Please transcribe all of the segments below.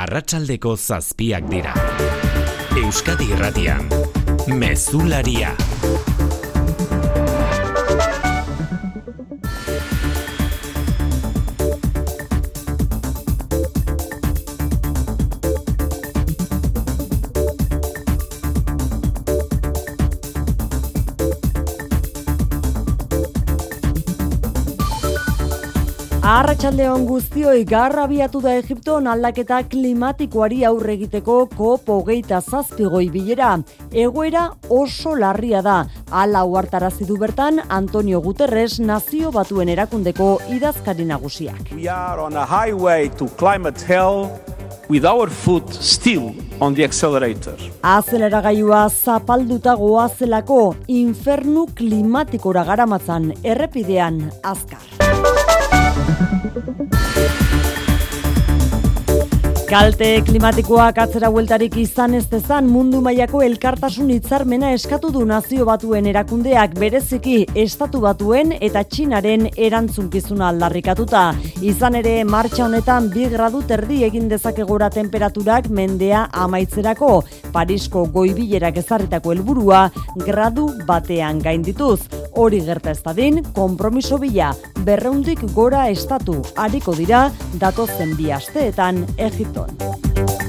arratsaldeko zazpiak dira. Euskadi irratian, mezularia. Arratxaldeon guztioi garra biatu da Egipton aldaketa klimatikoari aurre egiteko kopo hogeita zazpigoi bilera. Egoera oso larria da. Ala uartarazi du bertan Antonio Guterres nazio batuen erakundeko idazkari nagusiak. We are on a highway to climate hell with our foot still on the accelerator. Azeleragailua zapalduta goazelako infernu klimatikora garamatzan errepidean azkar. Thank you. Kalte klimatikoak atzera bueltarik izan ez dezan mundu mailako elkartasun hitzarmena eskatu du nazio batuen erakundeak bereziki estatu batuen eta txinaren erantzunkizuna aldarrikatuta. Izan ere martxa honetan bi gradu terdi egin dezakegora temperaturak mendea amaitzerako. Parisko goibilerak ezarritako helburua gradu batean gaindituz. Hori gerta ez dadin, kompromiso bila, berreundik gora estatu, hariko dira, datozen bi asteetan Egipton.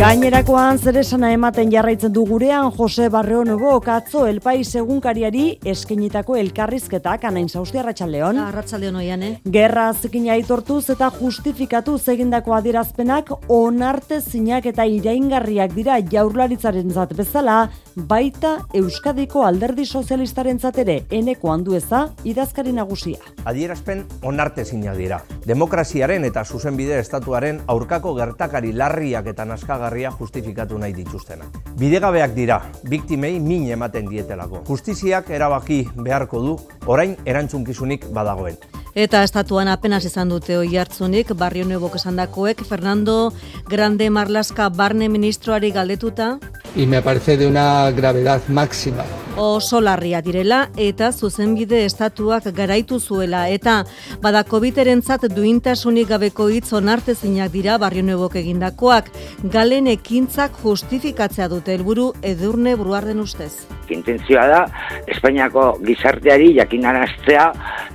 Gainerakoan zer esana ematen jarraitzen du gurean Jose Barreo Nubo katzo El Pais egunkariari eskenitako elkarrizketak anain sausti arratsaldeon. Arratsaldeon oian, eh? Gerra zikin aitortuz eta justifikatu egindako adierazpenak onarte zinak eta iraingarriak dira jaurlaritzaren zat bezala, baita Euskadiko alderdi sozialistaren ere eneko handueza idazkari nagusia. Adierazpen onarte zinak dira. Demokraziaren eta zuzenbide estatuaren aurkako gertakari larriak eta naskagarriak justifikatu nahi dituztena. Bidegabeak dira, biktimei min ematen dietelako. Justiziak erabaki beharko du, orain erantzunkizunik badagoen. Eta estatuan apenas izan dute oi hartzunik, barrio nuebok esandakoek, Fernando Grande Marlaska barne ministroari galdetuta. Y me parece de una gravedad máxima oso larria direla eta zuzenbide estatuak garaitu zuela eta bada COVIDerentzat duintasunik gabeko hitz onartezinak dira Barrio Nuevok egindakoak galen ekintzak justifikatzea dute helburu Edurne Bruarden ustez. Intentzioa da Espainiako gizarteari jakinaraztea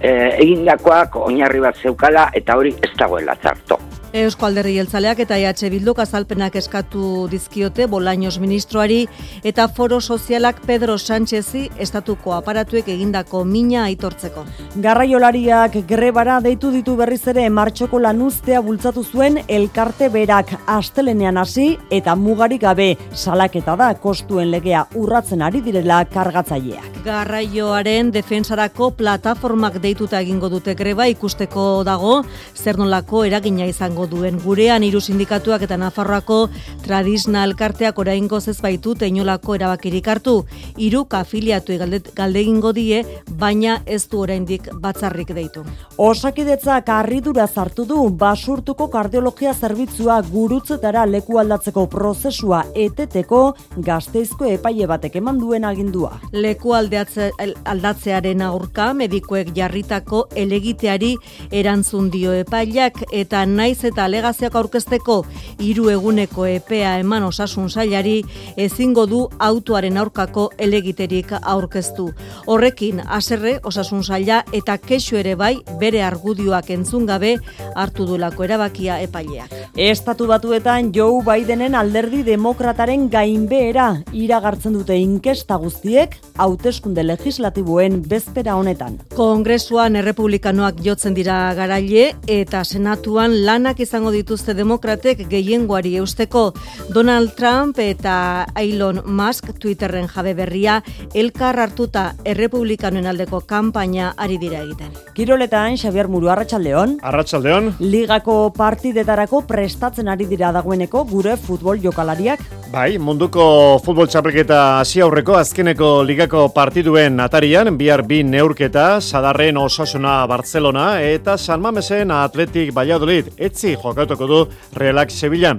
eh, egindakoak oinarri bat zeukala eta hori ez dagoela txarto. Eusko Alderri Jeltzaleak eta EH Bilduk azalpenak eskatu dizkiote Bolaños ministroari eta Foro Sozialak Pedro Sánchezi estatuko aparatuek egindako mina aitortzeko. Garraiolariak grebara deitu ditu berriz ere martxoko lanuztea bultzatu zuen elkarte berak astelenean hasi eta mugarik gabe salaketa da kostuen legea urratzen ari direla kargatzaileak. Garraioaren defensarako plataformak deituta egingo dute greba ikusteko dago zer nolako eragina izango duen gurean hiru sindikatuak eta Nafarroako tradisna elkarteak oraingo ez baitu teinolako erabakirik hartu. Hiru afiliatu galde egingo die, baina ez du oraindik batzarrik deitu. Osakidetzak harridura zartu du basurtuko kardiologia zerbitzua gurutzetara leku aldatzeko prozesua eteteko gazteizko epaile batek eman duen agindua. Leku aldatzearen aurka medikuek jarritako elegiteari erantzun dio epaileak eta naiz eta alegazioak aurkezteko hiru eguneko epea eman osasun sailari ezingo du autoaren aurkako elegiterik aurkeztu. Horrekin haserre osasun saila eta kexu ere bai bere argudioak entzun gabe hartu dulako erabakia epaileak. Estatu batuetan Joe Bidenen alderdi demokrataren gainbehera iragartzen dute inkesta guztiek hauteskunde legislatiboen bezpera honetan. Kongresuan errepublikanoak jotzen dira garaile eta senatuan lanak izango dituzte demokratek gehiengoari eusteko Donald Trump eta Elon Musk Twitterren jabe berria elkar hartuta errepublikanoen aldeko kanpaina ari dira egiten. Kiroletan Xavier Muru Arratsaldeon. Arratsaldeon. Ligako partidetarako prestatzen ari dira dagoeneko gure futbol jokalariak. Bai, munduko futbol txapelketa hasi aurreko azkeneko ligako partiduen atarian bihar bi neurketa Sadarren Osasuna Barcelona eta San Mamesen Atletik Valladolid. Etzi jokatuko du Realak Sevilla.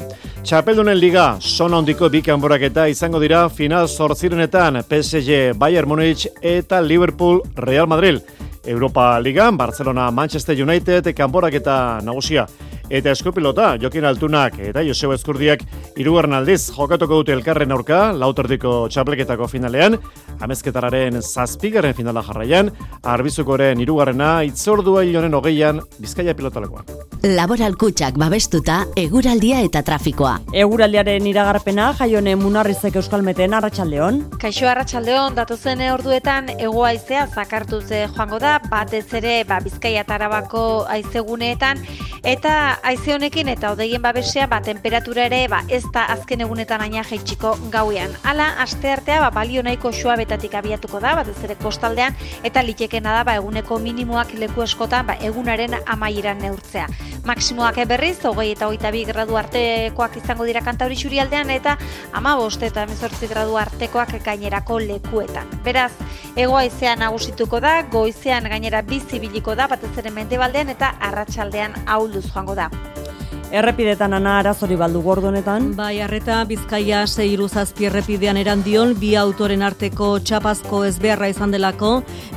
Txapeldunen liga, zona hondiko bi kanboraketa izango dira final zortzirenetan PSG Bayern Munich eta Liverpool Real Madrid. Europa Liga, Barcelona Manchester United kanboraketa nagusia. Eta eskopilota Jokin Altunak eta Joseba Eskurdiak irugarren aldiz jokatuko dute elkarren aurka lauterdiko txapleketako finalean, amezketararen zazpigarren finala jarraian, arbizukoren irugarrena itzordua hilonen hogeian Bizkaia pilotalekoa. Laboral kutsak babestuta, eguraldia eta trafikoa. Eguraldiaren iragarpena jaione munarrizek euskalmeten arratsaldeon. Kaixo arratsaldeon datozen orduetan egoaizea zakartu ze joango da, batez ere ba, Bizkaia tarabako aizeguneetan, eta aize honekin eta odeien babesea ba, temperatura ere ba, ez da azken egunetan aina jaitsiko gauean. Hala, aste artea ba, balio nahiko betatik abiatuko da, batez ere kostaldean, eta litekena da ba, eguneko minimoak leku eskotan ba, egunaren amaieran neurtzea. Maksimoak berriz, hogei eta hogeita bi gradu artekoak izango dira kantauri aldean, eta ama boste eta emezortzi gradu artekoak gainerako lekuetan. Beraz, egoa izan nagusituko da, goizean gainera bizibiliko da, batez ere mendebaldean eta arratsaldean aulduz joango da. WhatsApp Errepidetan ana arazori baldu gordonetan. Bai, arreta Bizkaia seiru zazpi errepidean erandion, bi autoren arteko txapazko ezbeharra izan delako,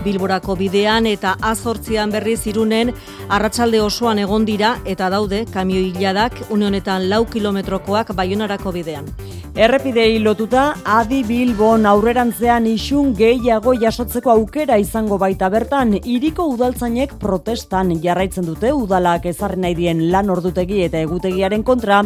Bilborako bidean eta azortzian berriz irunen arratsalde osoan egon dira eta daude kamio hiladak unionetan lau kilometrokoak baionarako bidean. Errepidei lotuta, adi bilbon aurrerantzean isun gehiago jasotzeko aukera izango baita bertan, iriko udaltzainek protestan jarraitzen dute udalak ezarri nahi dien lan ordutegi eta egutegiaren kontra,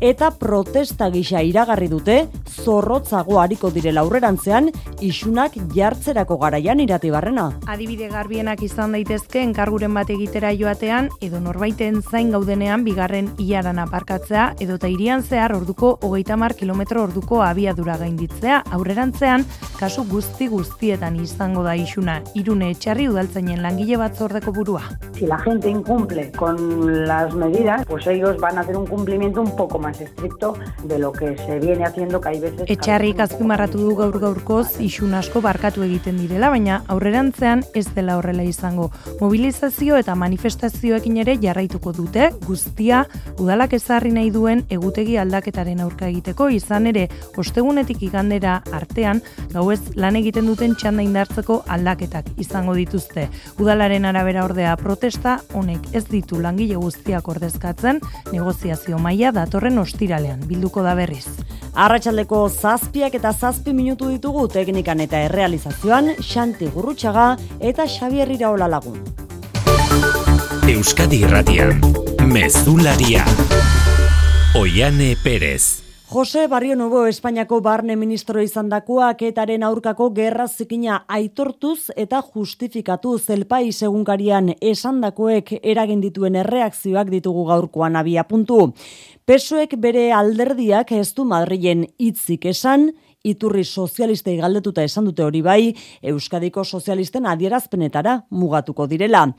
eta protesta gisa iragarri dute, zorrotzago hariko direla aurrerantzean, isunak jartzerako garaian irati barrena. Adibide garbienak izan daitezke enkarguren bat egitera joatean, edo norbaiten zain gaudenean bigarren iaran aparkatzea, edo ta irian zehar orduko hogeita mar kilometro orduko abiadura gainditzea, aurrerantzean, kasu guzti guztietan izango da isuna, irune etxarri udaltzainen langile bat zordeko burua. Si la gente incumple con las medidas, pues ellos van a hacer un cumplimiento un poco más estricto de lo que se viene haciendo que hay veces... Etxarrik azpimarratu du gaur gaurkoz isun asko barkatu egiten direla, baina aurrerantzean ez dela horrela izango. Mobilizazio eta manifestazioekin ere jarraituko dute, guztia udalak ezarri nahi duen egutegi aldaketaren aurka egiteko, izan ere ostegunetik igandera artean, gauez lan egiten duten txanda indartzeko aldaketak izango dituzte. Udalaren arabera ordea protesta, honek ez ditu langile guztiak ordezkatzen, negoziazio maila datorren ostiralean bilduko da berriz. Arratxaldeko zazpiak eta zazpi minutu ditugu teknikan eta errealizazioan Xanti Gurrutxaga eta Xabier Iraola lagun. Euskadi Irratian, Mezularia, Oiane Perez. Jose Barrio Nuevo Espainiako barne ministro izan dakoak etaren aurkako gerra zikina aitortuz eta justifikatu zelpai segunkarian esandakoek eragin dituen erreakzioak ditugu gaurkoan abia puntu. Pesoek bere alderdiak ez du Madrilen hitzik esan, iturri sozialistei galdetuta esan dute hori bai, Euskadiko sozialisten adierazpenetara mugatuko direla.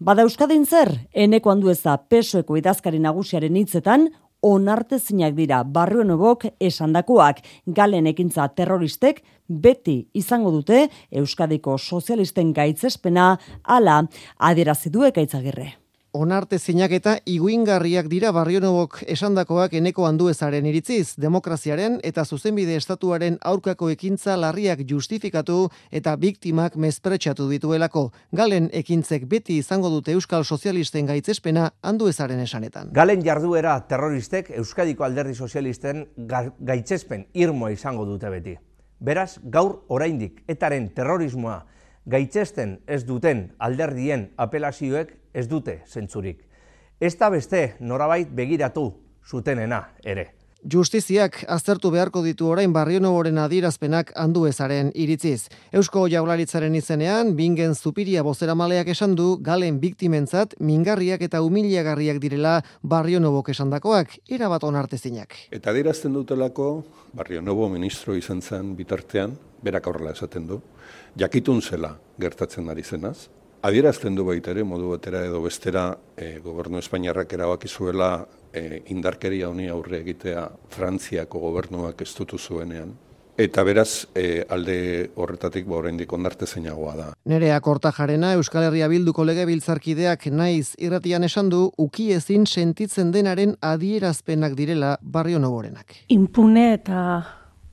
Bada Euskadin zer, eneko handueza pesoeko idazkari nagusiaren hitzetan, onartezinak dira. Barrio nobok esandakoak galen ekintza terroristek beti izango dute Euskadiko sozialisten gaitzespena ala adierazi du ekaitzagirre onarte zeinak eta iguingarriak dira barrionobok esandakoak eneko handuezaren iritziz, demokraziaren eta zuzenbide estatuaren aurkako ekintza larriak justifikatu eta biktimak mezpretsatu dituelako. Galen ekintzek beti izango dute Euskal Sozialisten gaitzespena handuezaren esanetan. Galen jarduera terroristek Euskadiko alderdi sozialisten gaitzespen irmoa izango dute beti. Beraz, gaur oraindik etaren terrorismoa gaitzesten ez duten alderdien apelazioek ez dute zentzurik. Ez da beste norabait begiratu zutenena ere. Justiziak aztertu beharko ditu orain barrionoboren adierazpenak handu ezaren iritziz. Eusko jaularitzaren izenean, bingen zupiria bozera maleak esan du, galen biktimentzat, mingarriak eta humiliagarriak direla barrionobok esandakoak, irabat onartezinak. Eta adierazten dutelako, barrionobo ministro izan zen bitartean, berak aurrela esaten du, jakitun zela gertatzen ari zenaz, Adierazten du baita ere, modu batera edo bestera, e, gobernu Espainiarrak erabaki zuela e, indarkeria honi aurre egitea Frantziako gobernuak ez dutu zuenean. Eta beraz, e, alde horretatik ba oraindik ondarte zeinagoa da. Nerea Kortajarena Euskal Herria Bilduko lege biltzarkideak naiz irratian esan du uki ezin sentitzen denaren adierazpenak direla barrio noborenak. Impune eta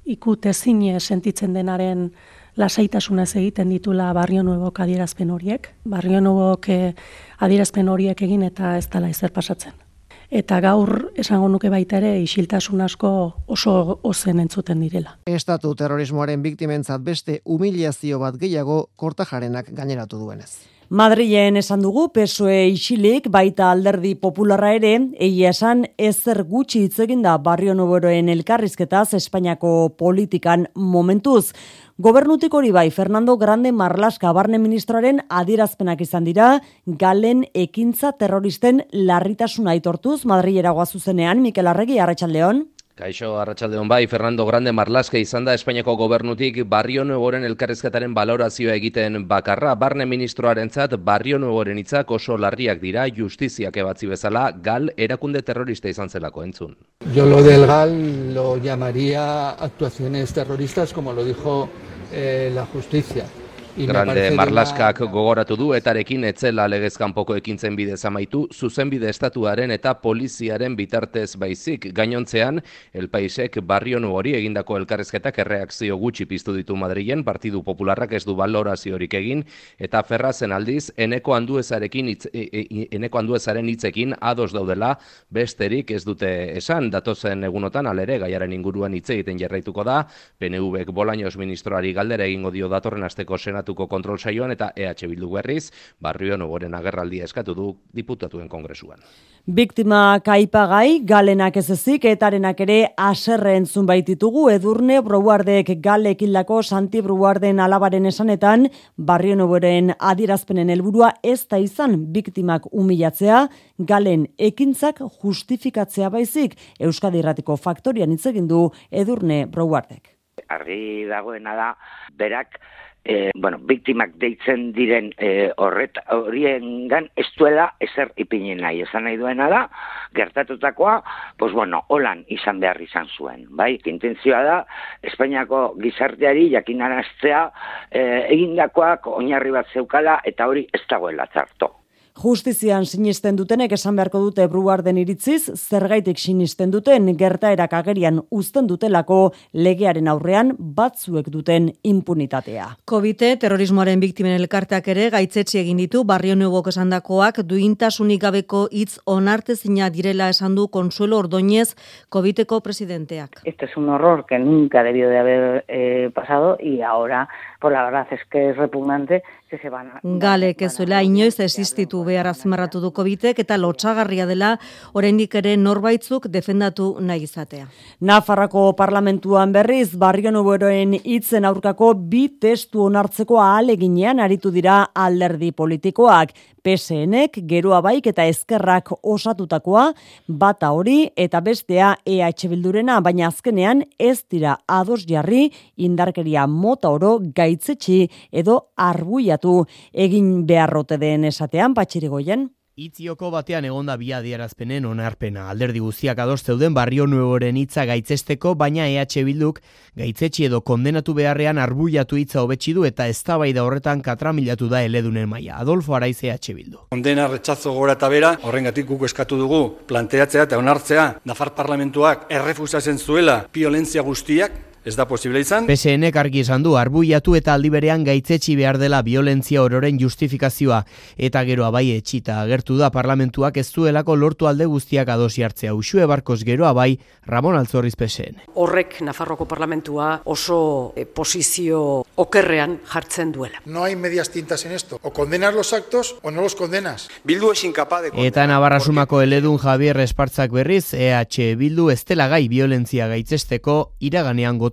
ikutezin sentitzen denaren lasaitasunez egiten ditula Barrio Nuevok adierazpen horiek. Barrio Nuevok eh, adierazpen horiek egin eta ez dela ezer pasatzen. eta gaur esango nuke baita ere isiltasun asko oso ozen entzuten direla. Estatu terrorismoaren biktimentzat beste humiliazio bat gehiago kortajarenak gaineratu duenez. Madrilen esan dugu PSOE isilik baita alderdi popularra ere, egia esan ezer gutxi hitz da barrio noboroen elkarrizketaz Espainiako politikan momentuz. Gobernutik hori bai, Fernando Grande Marlaska barne ministroaren adierazpenak izan dira, galen ekintza terroristen larritasuna aitortuz, Madrilera guazuzenean, Mikel Arregi, Arratxaldeon. Kaixo, arratsalde bai, Fernando Grande Marlaske izan da Espainiako gobernutik Barrio Nuevoren elkarrezketaren balorazioa egiten bakarra. Barne ministroaren zat, Barrio Nuevoren itzak oso larriak dira justiziak ebatzi bezala gal erakunde terrorista izan zelako entzun. Yo lo del gal lo llamaría actuaciones terroristas como lo dijo eh, la justicia. Grande Marlaskak gogoratu du etarekin etzela legezkan poko ekintzen bidez amaitu, zuzenbide estatuaren eta poliziaren bitartez baizik. Gainontzean, el paisek barrio hori egindako elkarrezketak erreakzio gutxi piztu ditu Madrilen, Partidu Popularrak ez du baloraziorik egin, eta ferrazen aldiz, eneko handuezarekin itz, e, e, eneko handuezaren hitzekin ados daudela, besterik ez dute esan, datozen egunotan alere gaiaren inguruan hitz egiten jarraituko da, PNV-ek Bolaños ministroari galdera egingo dio datorren asteko senatu estatuko kontrol saioan eta EH Bildu berriz, barrio noboren agerraldia eskatu du diputatuen kongresuan. Biktima kaipagai, galenak ez ezik, etarenak ere aserre entzun baititugu, edurne broguardek galek hildako Santi Broguarden alabaren esanetan, barrio noboren adirazpenen helburua ez da izan biktimak humilatzea, galen ekintzak justifikatzea baizik, Euskadi Erratiko faktorian itzegin du edurne broguardek. Arri dagoena da, berak e, bueno, biktimak deitzen diren e, horret horiengan ez duela ezer ipinen nahi. Esan nahi duena da, gertatutakoa, pues bueno, holan izan behar izan zuen. Bai, intentzioa da, Espainiako gizarteari jakinaraztea e, egindakoak oinarri bat zeukala eta hori ez dagoela zarto. Justizian sinisten dutenek esan beharko dute bruarden iritziz, zergaitik sinisten duten gertaerak agerian uzten dutelako legearen aurrean batzuek duten impunitatea. covid terrorismoaren biktimen elkarteak ere gaitzetsi egin ditu barrio nuevok esandakoak duintasunik gabeko hitz onartezina direla esan du Consuelo Ordóñez COVIDeko presidenteak. Este es un horror que nunca debió de haber eh, pasado y ahora, por la verdad es que es repugnante Galek ez zuela inoiz existitu behar azmarratu duko bitek eta lotxagarria dela oraindik ere norbaitzuk defendatu nahi izatea. Nafarrako parlamentuan berriz barrio nuberoen hitzen aurkako bi testu onartzeko ahaleginean aritu dira alderdi politikoak. PSNek geroa baik eta ezkerrak osatutakoa, bata hori eta bestea EH Bildurena, baina azkenean ez dira ados jarri indarkeria mota oro gaitzetsi edo arbuiatu egin beharrote den esatean, patxirigoien. Itzioko batean egonda bi adierazpenen onarpena. Alderdi guztiak ados zeuden barrio nuevoren hitza gaitzesteko, baina EH Bilduk gaitzetsi edo kondenatu beharrean arbuiatu hitza hobetsi du eta eztabaida horretan katramilatu da eledunen maila. Adolfo Araiz EH Bildu. Kondena retxazo gora eta bera, horrengatik guk eskatu dugu planteatzea eta onartzea Nafar parlamentuak errefusatzen zuela violentzia guztiak, ez da posible izan. PSN argi esan du arbuiatu eta aldi berean gaitzetsi behar dela violentzia ororen justifikazioa eta geroa bai etxita agertu da parlamentuak ez duelako lortu alde guztiak adosi hartzea. Usue barkos geroa bai Ramon Altzorriz PSN. Horrek Nafarroko parlamentua oso eh, posizio okerrean jartzen duela. No hay medias tintas en esto. O condenas los actos o no los condenas. Bildu es incapaz de Eta Navarrasumako eledun Javier Espartzak berriz EH Bildu estela gai violentzia gaitzesteko iraganean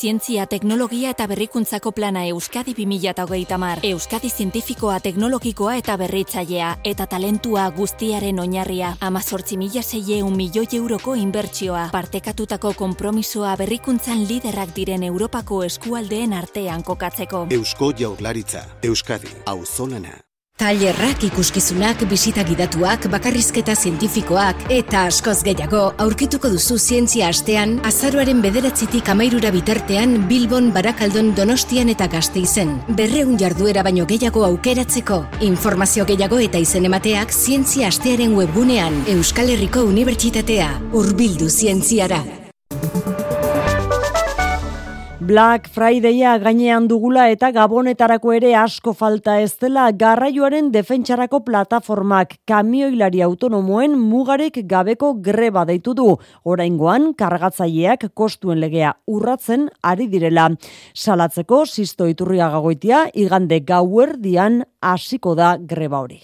Zientzia, teknologia eta berrikuntzako plana Euskadi 2008 mar. Euskadi zientifikoa, teknologikoa eta berritzailea. Eta talentua guztiaren oinarria. Amazortzi mila zeie milioi euroko inbertsioa. Partekatutako kompromisoa berrikuntzan liderrak diren Europako eskualdeen artean kokatzeko. Eusko jaurlaritza. Euskadi. Auzolana. Tailerrak ikuskizunak, bisita gidatuak, bakarrizketa zientifikoak eta askoz gehiago aurkituko duzu zientzia astean azaroaren bederatzitik amairura bitartean Bilbon, Barakaldon, Donostian eta Gasteizen. Berreun jarduera baino gehiago aukeratzeko. Informazio gehiago eta izen emateak zientzia astearen webgunean Euskal Herriko Unibertsitatea. Urbildu zientziara. Black Fridaya gainean dugula eta gabonetarako ere asko falta ez dela garraioaren defentsarako plataformak kamioilari autonomoen mugarek gabeko greba deitu du. Oraingoan kargatzaileak kostuen legea urratzen ari direla. Salatzeko sisto iturria gagoitia igande gauerdian hasiko da greba hori.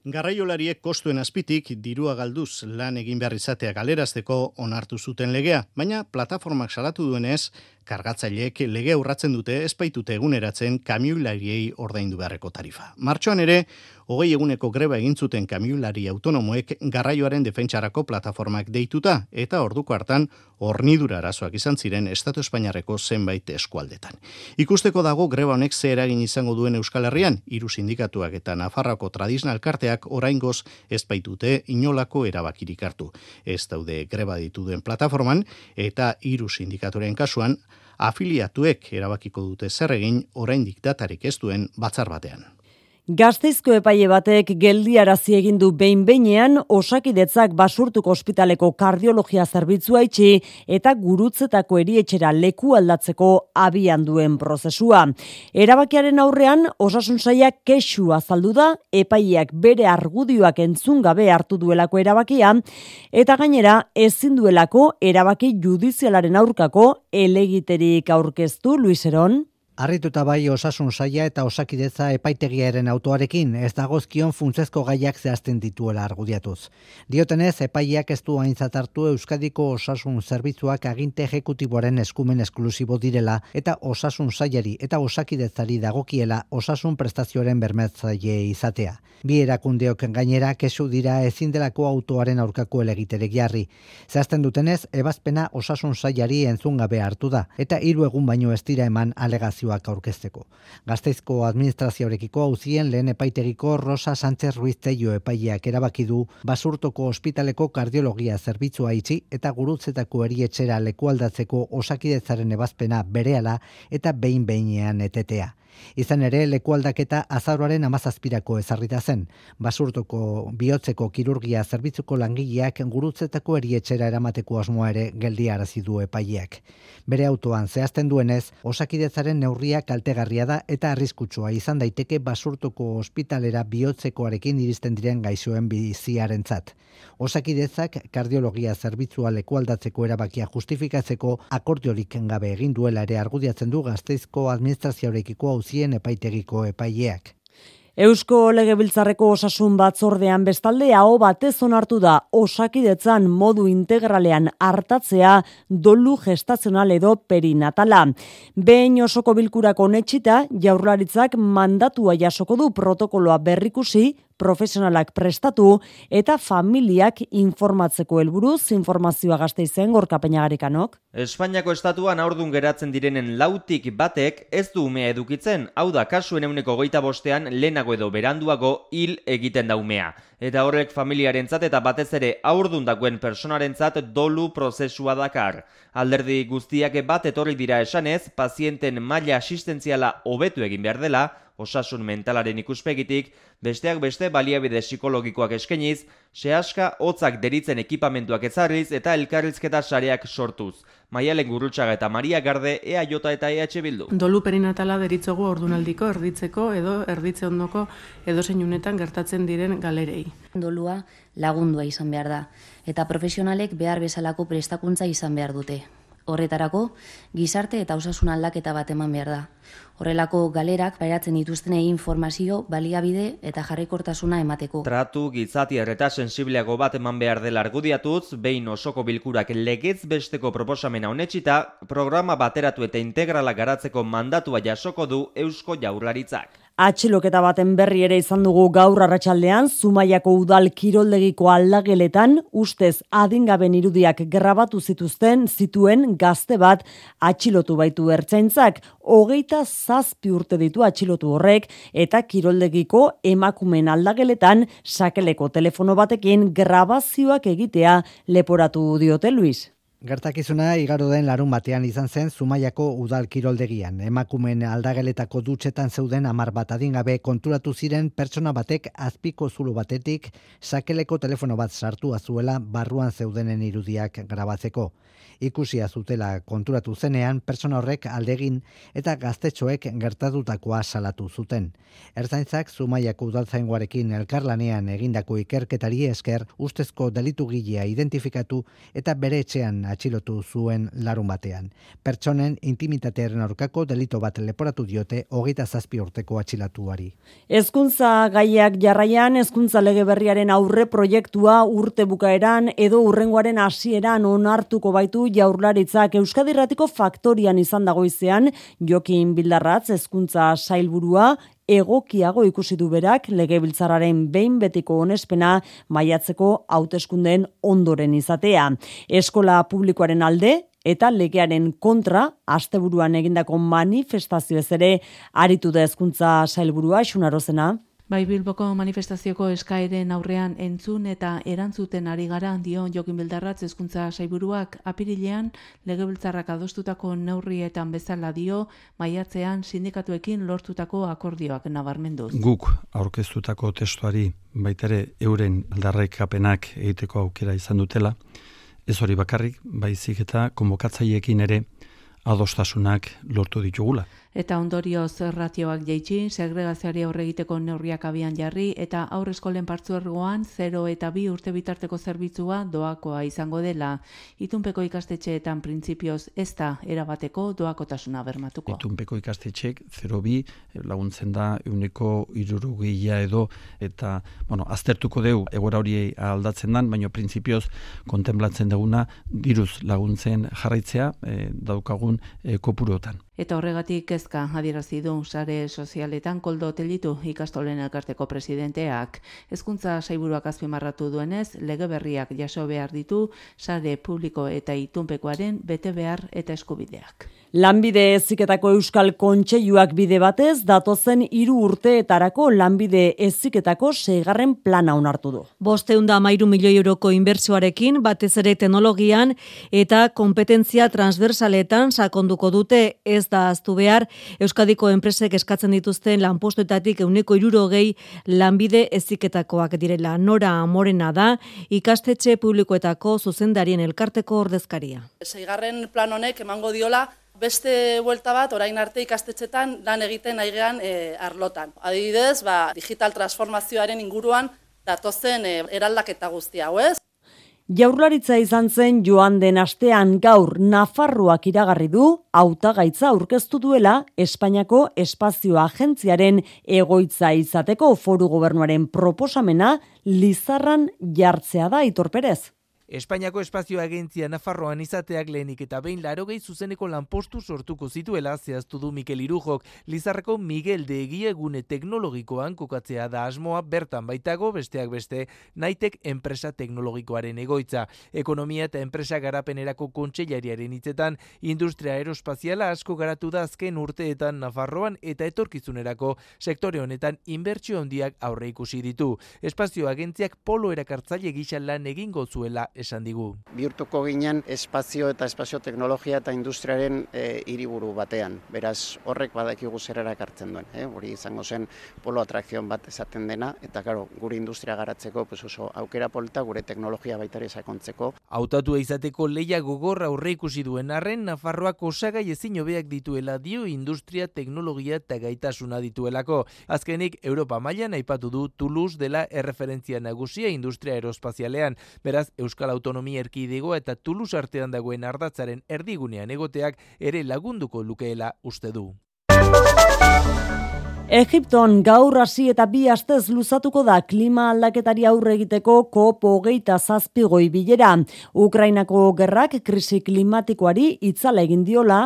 Garraiolariek kostuen azpitik dirua galduz lan egin behar izatea galerazteko onartu zuten legea, baina plataformak salatu duenez, kargatzaileek lege urratzen dute espaitute eguneratzen kamioilariei ordaindu beharreko tarifa. Martxoan ere, hogei eguneko greba egin zuten kamiulari autonomoek garraioaren defentsarako plataformak deituta eta orduko hartan hornidura arazoak izan ziren Estatu Espainiarreko zenbait eskualdetan. Ikusteko dago greba honek ze eragin izango duen Euskal Herrian, hiru sindikatuak eta Nafarroko tradizional karteak oraingoz ez baitute inolako erabakirik hartu. Ez daude greba ditu duen plataforman eta hiru sindikaturen kasuan afiliatuek erabakiko dute zer egin oraindik datarik ez duen batzar batean. Gazteizko epaile batek geldiarazi egin du behin behinean osakidetzak basurtuko ospitaleko kardiologia zerbitzua itxi eta gurutzetako erietxera leku aldatzeko abian duen prozesua. Erabakiaren aurrean osasun saia kexu azaldu da epaileak bere argudioak entzun gabe hartu duelako erabakia eta gainera ezin duelako erabaki judizialaren aurkako elegiterik aurkeztu Luiseron. Arrituta bai osasun saia eta osakidetza epaitegiaren autoarekin ez dagozkion funtzezko gaiak zehazten dituela argudiatuz. Diotenez, epaiak ez du aintzat hartu Euskadiko osasun zerbitzuak aginte ejekutiboaren eskumen esklusibo direla eta osasun saiari eta osakidetzari dagokiela osasun prestazioaren bermetzaile izatea. Bi erakundeok gainera kesu dira ezin delako autoaren aurkako elegitere jarri. Zehazten dutenez, ebazpena osasun saiari entzungabe hartu da eta hiru egun baino ez dira eman alegazio errekurtsoak aurkezteko. Gazteizko administrazioarekiko hauzien lehen epaitegiko Rosa Sánchez Ruiz Teio epaileak erabaki du basurtoko ospitaleko kardiologia zerbitzua itxi eta gurutzetako erietxera lekualdatzeko osakidetzaren ebazpena berehala eta behin behinean etetea. Izan ere, lekualdaketa azaroaren amazazpirako ezarrita zen. Basurtoko bihotzeko kirurgia zerbitzuko langileak gurutzetako erietxera eramateko asmoa ere geldi du epaileak. Bere autoan zehazten duenez, osakidetzaren neurria kaltegarria da eta arriskutsua izan daiteke basurtoko ospitalera bihotzekoarekin iristen diren gaixoen biziarentzat. Osakidetzak kardiologia zerbitzua lekualdatzeko erabakia justifikatzeko akordiorik gabe egin duela ere argudiatzen du gazteizko administrazioarekiko hauzien epaitegiko epaileak. Eusko Legebiltzarreko osasun batzordean bestalde hau batez onartu da osakidetzan modu integralean hartatzea dolu gestazional edo perinatala. Behin osoko bilkurako netxita, jaurlaritzak mandatua jasoko du protokoloa berrikusi profesionalak prestatu eta familiak informatzeko helburuz informazioa gazte izen gorkapeñagarikanok. Espainiako estatuan aurdun geratzen direnen lautik batek ez du umea edukitzen, hau da kasuen euneko goita bostean lehenago edo beranduago hil egiten da umea. Eta horrek familiarentzat eta batez ere aurdun dagoen personarentzat dolu prozesua dakar. Alderdi guztiak bat etorri dira esanez, pazienten maila asistentziala hobetu egin behar dela, osasun mentalaren ikuspegitik, besteak beste baliabide psikologikoak eskeniz, sehaska hotzak deritzen ekipamentuak ezarriz eta elkarrizketa sareak sortuz. Maialen Gurrutxaga eta Maria Garde EA Jota eta EH Bildu. Dolu perinatala deritzogu ordunaldiko erditzeko edo erditze ondoko edo zeinunetan gertatzen diren galerei. Dolua lagundua izan behar da eta profesionalek behar bezalako prestakuntza izan behar dute. Horretarako, gizarte eta osasun aldaketa bat eman behar da. Horrelako galerak pairatzen dituzten informazio, baliabide eta jarrikortasuna emateko. Tratu gizati erreta sensibleago bat eman behar dela argudiatuz, behin osoko bilkurak legez besteko proposamena honetxita, programa bateratu eta integrala garatzeko mandatua jasoko du Eusko Jaurlaritzak. Atxiloketa baten berri ere izan dugu gaur arratsaldean Zumaiako udal kiroldegiko aldageletan ustez adingaben irudiak grabatu zituzten zituen gazte bat atxilotu baitu ertzaintzak hogeita zazpi urte ditu atxilotu horrek eta kiroldegiko emakumen aldageletan sakeleko telefono batekin grabazioak egitea leporatu diote Luis. Gertakizuna igaro den larun batean izan zen Zumaiako udal kiroldegian. Emakumen aldageletako dutxetan zeuden amar bat adingabe konturatu ziren pertsona batek azpiko zulu batetik sakeleko telefono bat sartu azuela barruan zeudenen irudiak grabatzeko ikusia zutela konturatu zenean pertsona horrek aldegin eta gaztetxoek gertatutakoa salatu zuten. Erzaintzak Zumaiako udaltzaingoarekin elkarlanean egindako ikerketari esker ustezko delitu gilea identifikatu eta bere etxean atxilotu zuen larun batean. Pertsonen intimitatearen aurkako delito bat leporatu diote hogeita zazpi urteko atxilatuari. Hezkuntza gaiak jarraian hezkuntza lege berriaren aurre proiektua urte bukaeran edo urrengoaren hasieran onartuko baitu jaurlaritzak Euskadirratiko faktorian izan dagoizean Jokin Bildarratz hezkuntza sailburua egokiago ikusi du berak legebiltzararen behin betiko onespena maiatzeko hauteskundeen ondoren izatea. Eskola publikoaren alde eta legearen kontra asteburuan egindako manifestazioez ere aritu da hezkuntza sailburua Xunarozena. Bai Bilboko manifestazioko eskaeren aurrean entzun eta erantzuten ari gara dio Jokin Bildarratz hezkuntza saiburuak apirilean legebiltzarrak adostutako neurrietan bezala dio maiatzean sindikatuekin lortutako akordioak nabarmenduz. Guk aurkeztutako testuari baitere euren aldarrekapenak egiteko aukera izan dutela, ez hori bakarrik, baizik eta konbokatzaiekin ere adostasunak lortu ditugula eta ondorioz ratioak jaitsi, segregazioari aurre egiteko neurriak abian jarri eta aurreskolen partzuergoan 0 eta 2 urte bitarteko zerbitzua doakoa izango dela. Itunpeko ikastetxeetan printzipioz ez da erabateko doakotasuna bermatuko. Itunpeko ikastetxeek 0-2 laguntzen da euneko irurugia edo eta bueno, aztertuko deu egora hori aldatzen dan, baina printzipioz kontemplantzen duguna diruz laguntzen jarraitzea e, daukagun e, kopurotan eta horregatik kezka adierazi du sare sozialetan koldo telitu ikastolen elkarteko presidenteak. Hezkuntza saiburuak azpimarratu duenez, lege berriak jaso behar ditu sare publiko eta itunpekoaren bete behar eta eskubideak. Lanbide eziketako Euskal Kontseiluak bide batez datozen hiru urteetarako lanbide eziketako seigarren plana onartu du. Bosteunda mairu milioi euroko inbertsioarekin batez ere teknologian eta kompetentzia transversaletan sakonduko dute ez da aztu behar Euskadiko enpresek eskatzen dituzten lanpostuetatik euneko irurogei lanbide eziketakoak direla. Nora morena da ikastetxe publikoetako zuzendarien elkarteko ordezkaria. Seigarren plan honek emango diola beste buelta bat orain arte ikastetxetan lan egiten aigean e, arlotan. Adibidez, ba, digital transformazioaren inguruan datozen e, eraldaketa guztia, hau ez? Jaurlaritza izan zen joan den astean gaur Nafarroak iragarri du hautagaitza aurkeztu duela Espainiako Espazio Agentziaren egoitza izateko foru gobernuaren proposamena Lizarran jartzea da itorperez. Espainiako espazio agentzia Nafarroan izateak lehenik eta behin larogei zuzeneko lanpostu sortuko zituela zehaztu du Mikel Irujok. Lizarreko Miguel de Egia egune teknologikoan kokatzea da asmoa bertan baitago besteak beste naitek enpresa teknologikoaren egoitza. Ekonomia eta enpresa garapenerako kontseilariaren hitzetan industria aerospaziala asko garatu da azken urteetan Nafarroan eta etorkizunerako sektore honetan inbertsio handiak aurre ikusi ditu. Espazio agentziak polo erakartzaile gisa lan egingo zuela esan digu. Bihurtuko ginen espazio eta espazio teknologia eta industriaren e, hiriburu batean. Beraz, horrek badakigu zerera ekartzen duen. Eh? Hori izango zen polo atrakzion bat esaten dena, eta garo, gure industria garatzeko pues oso aukera polta gure teknologia baitari sakontzeko. Autatu izateko leia gogorra aurre ikusi duen arren, Nafarroak osagai ezin hobeak dituela dio industria, teknologia eta gaitasuna dituelako. Azkenik, Europa mailan aipatu du Toulouse dela erreferentzia nagusia industria aerospazialean. Beraz, Euskal Autonomia Erkidego eta Toulouse artean dagoen ardatzaren erdigunean egoteak ere lagunduko lukeela uste du. Egipton gaur hasi eta bi astez luzatuko da klima aldaketari aurre egiteko COP hogeita zazpigoi bilera. Ukrainako gerrak krisi klimatikoari itzala egin diola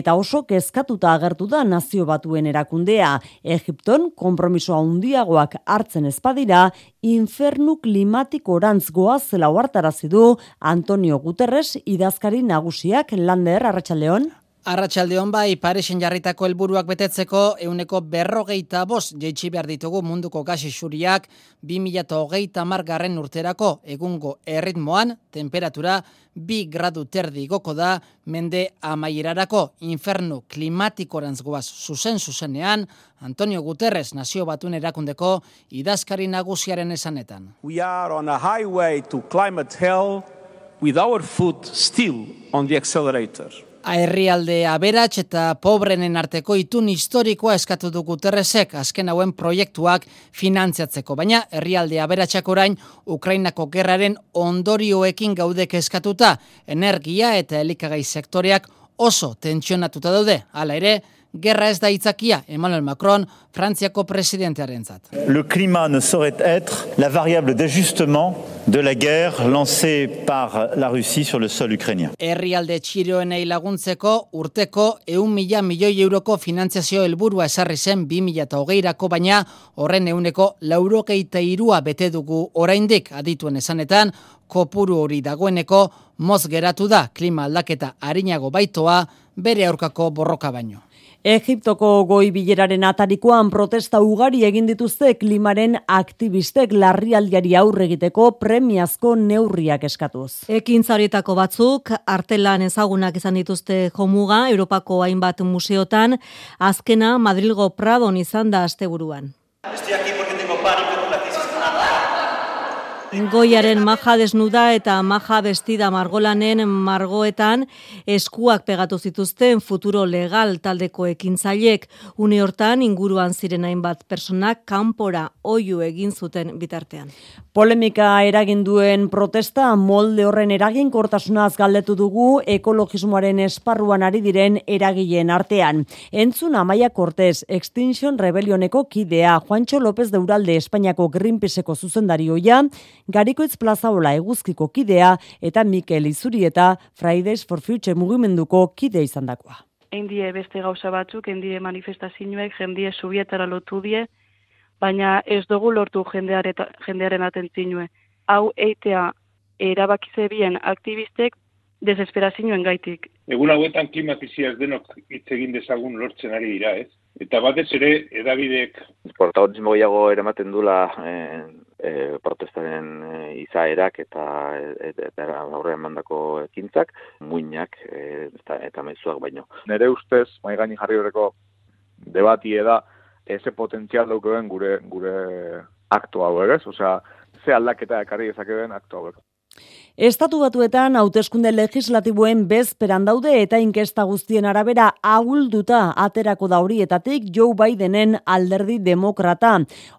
eta oso kezkatuta agertu da nazio batuen erakundea. Egipton konpromiso handiagoak hartzen ezpadira, infernu klimatiko orantz huartarazi du Antonio Guterres idazkari nagusiak lander arratsaldeon. Arratxaldeon bai, Parisen jarritako helburuak betetzeko euneko berrogeita bos jeitsi behar ditugu munduko gasi xuriak 2008 margarren urterako egungo erritmoan temperatura bi gradu terdi goko da mende amaierarako infernu klimatikoranz goaz zuzen zuzenean Antonio Guterres nazio batun erakundeko idazkari nagusiaren esanetan. We are on a highway to climate hell with our foot still on the accelerator. Herrialde aberats eta pobrenen arteko itun historikoa eskatu du Guterresek azken hauen proiektuak finantziatzeko, baina herrialde aberatsak orain Ukrainako gerraren ondorioekin gaudek eskatuta energia eta elikagai sektoreak oso tentsionatuta daude. Hala ere, Gerra ez da itzakia, Emmanuel Macron, Frantziako presidentearen zat. Le climat ne saurait être la variable d'ajustement de la guerre lancée par la Russie sur le sol ukrainien. Herrialde txiroenei laguntzeko urteko eun mila milioi euroko finantziazio helburua esarri zen bi mila eta hogeirako, baina horren euneko laurokeita irua bete dugu oraindik adituen esanetan, kopuru hori dagoeneko moz geratu da klima aldaketa harinago baitoa bere aurkako borroka baino. Egiptoko goi bileraren atarikoan protesta ugari egin dituzte klimaren aktivistek larrialdiari aurre egiteko premiazko neurriak eskatuz. Ekin zarietako batzuk, artelan ezagunak izan dituzte jomuga, Europako hainbat museotan, azkena Madrilgo Pradon izan da asteburuan. Estoy aquí Goiaren maja desnuda eta maja bestida margolanen margoetan eskuak pegatu zituzten futuro legal taldeko ekintzailek une hortan inguruan ziren hainbat personak kanpora oiu egin zuten bitartean. Polemika eragin duen protesta molde horren eraginkortasunaz galdetu dugu ekologismoaren esparruan ari diren eragileen artean. Entzun Amaia Cortez, Extinction Rebellioneko kidea, Juancho López de Uralde Espainiako Greenpeaceko zuzendarioia, Garikoitz Plazaola eguzkiko kidea eta Mikel Izuri eta Fridays for Future mugimenduko kide izan dakoa. Endie beste gauza batzuk, endie manifestazioek, jendie subietara lotu die, baina ez dugu lortu jendearen atentzinue. Hau eitea erabakize bien aktivistek desesperazioen gaitik. Egun hauetan klimatizia ez denok hitz egin dezagun lortzen ari dira, ez? Eta batez ere, edabidek... Protagonismo gehiago eramaten dula eh, e, protestaren e, izaerak eta eta aurrean mandako ekintzak, muinak e, eta, eta mezuak baino. Nere ustez, mai gaini jarri horreko debatie da, eze potentzial daukeen gure gure aktu hau, ez? Osea, ze aldaketa ekarri dezakeen aktu hau. Estatu batuetan hauteskunde legislatiboen bezperan daude eta inkesta guztien arabera agulduta aterako da horietatik Joe Bidenen alderdi demokrata.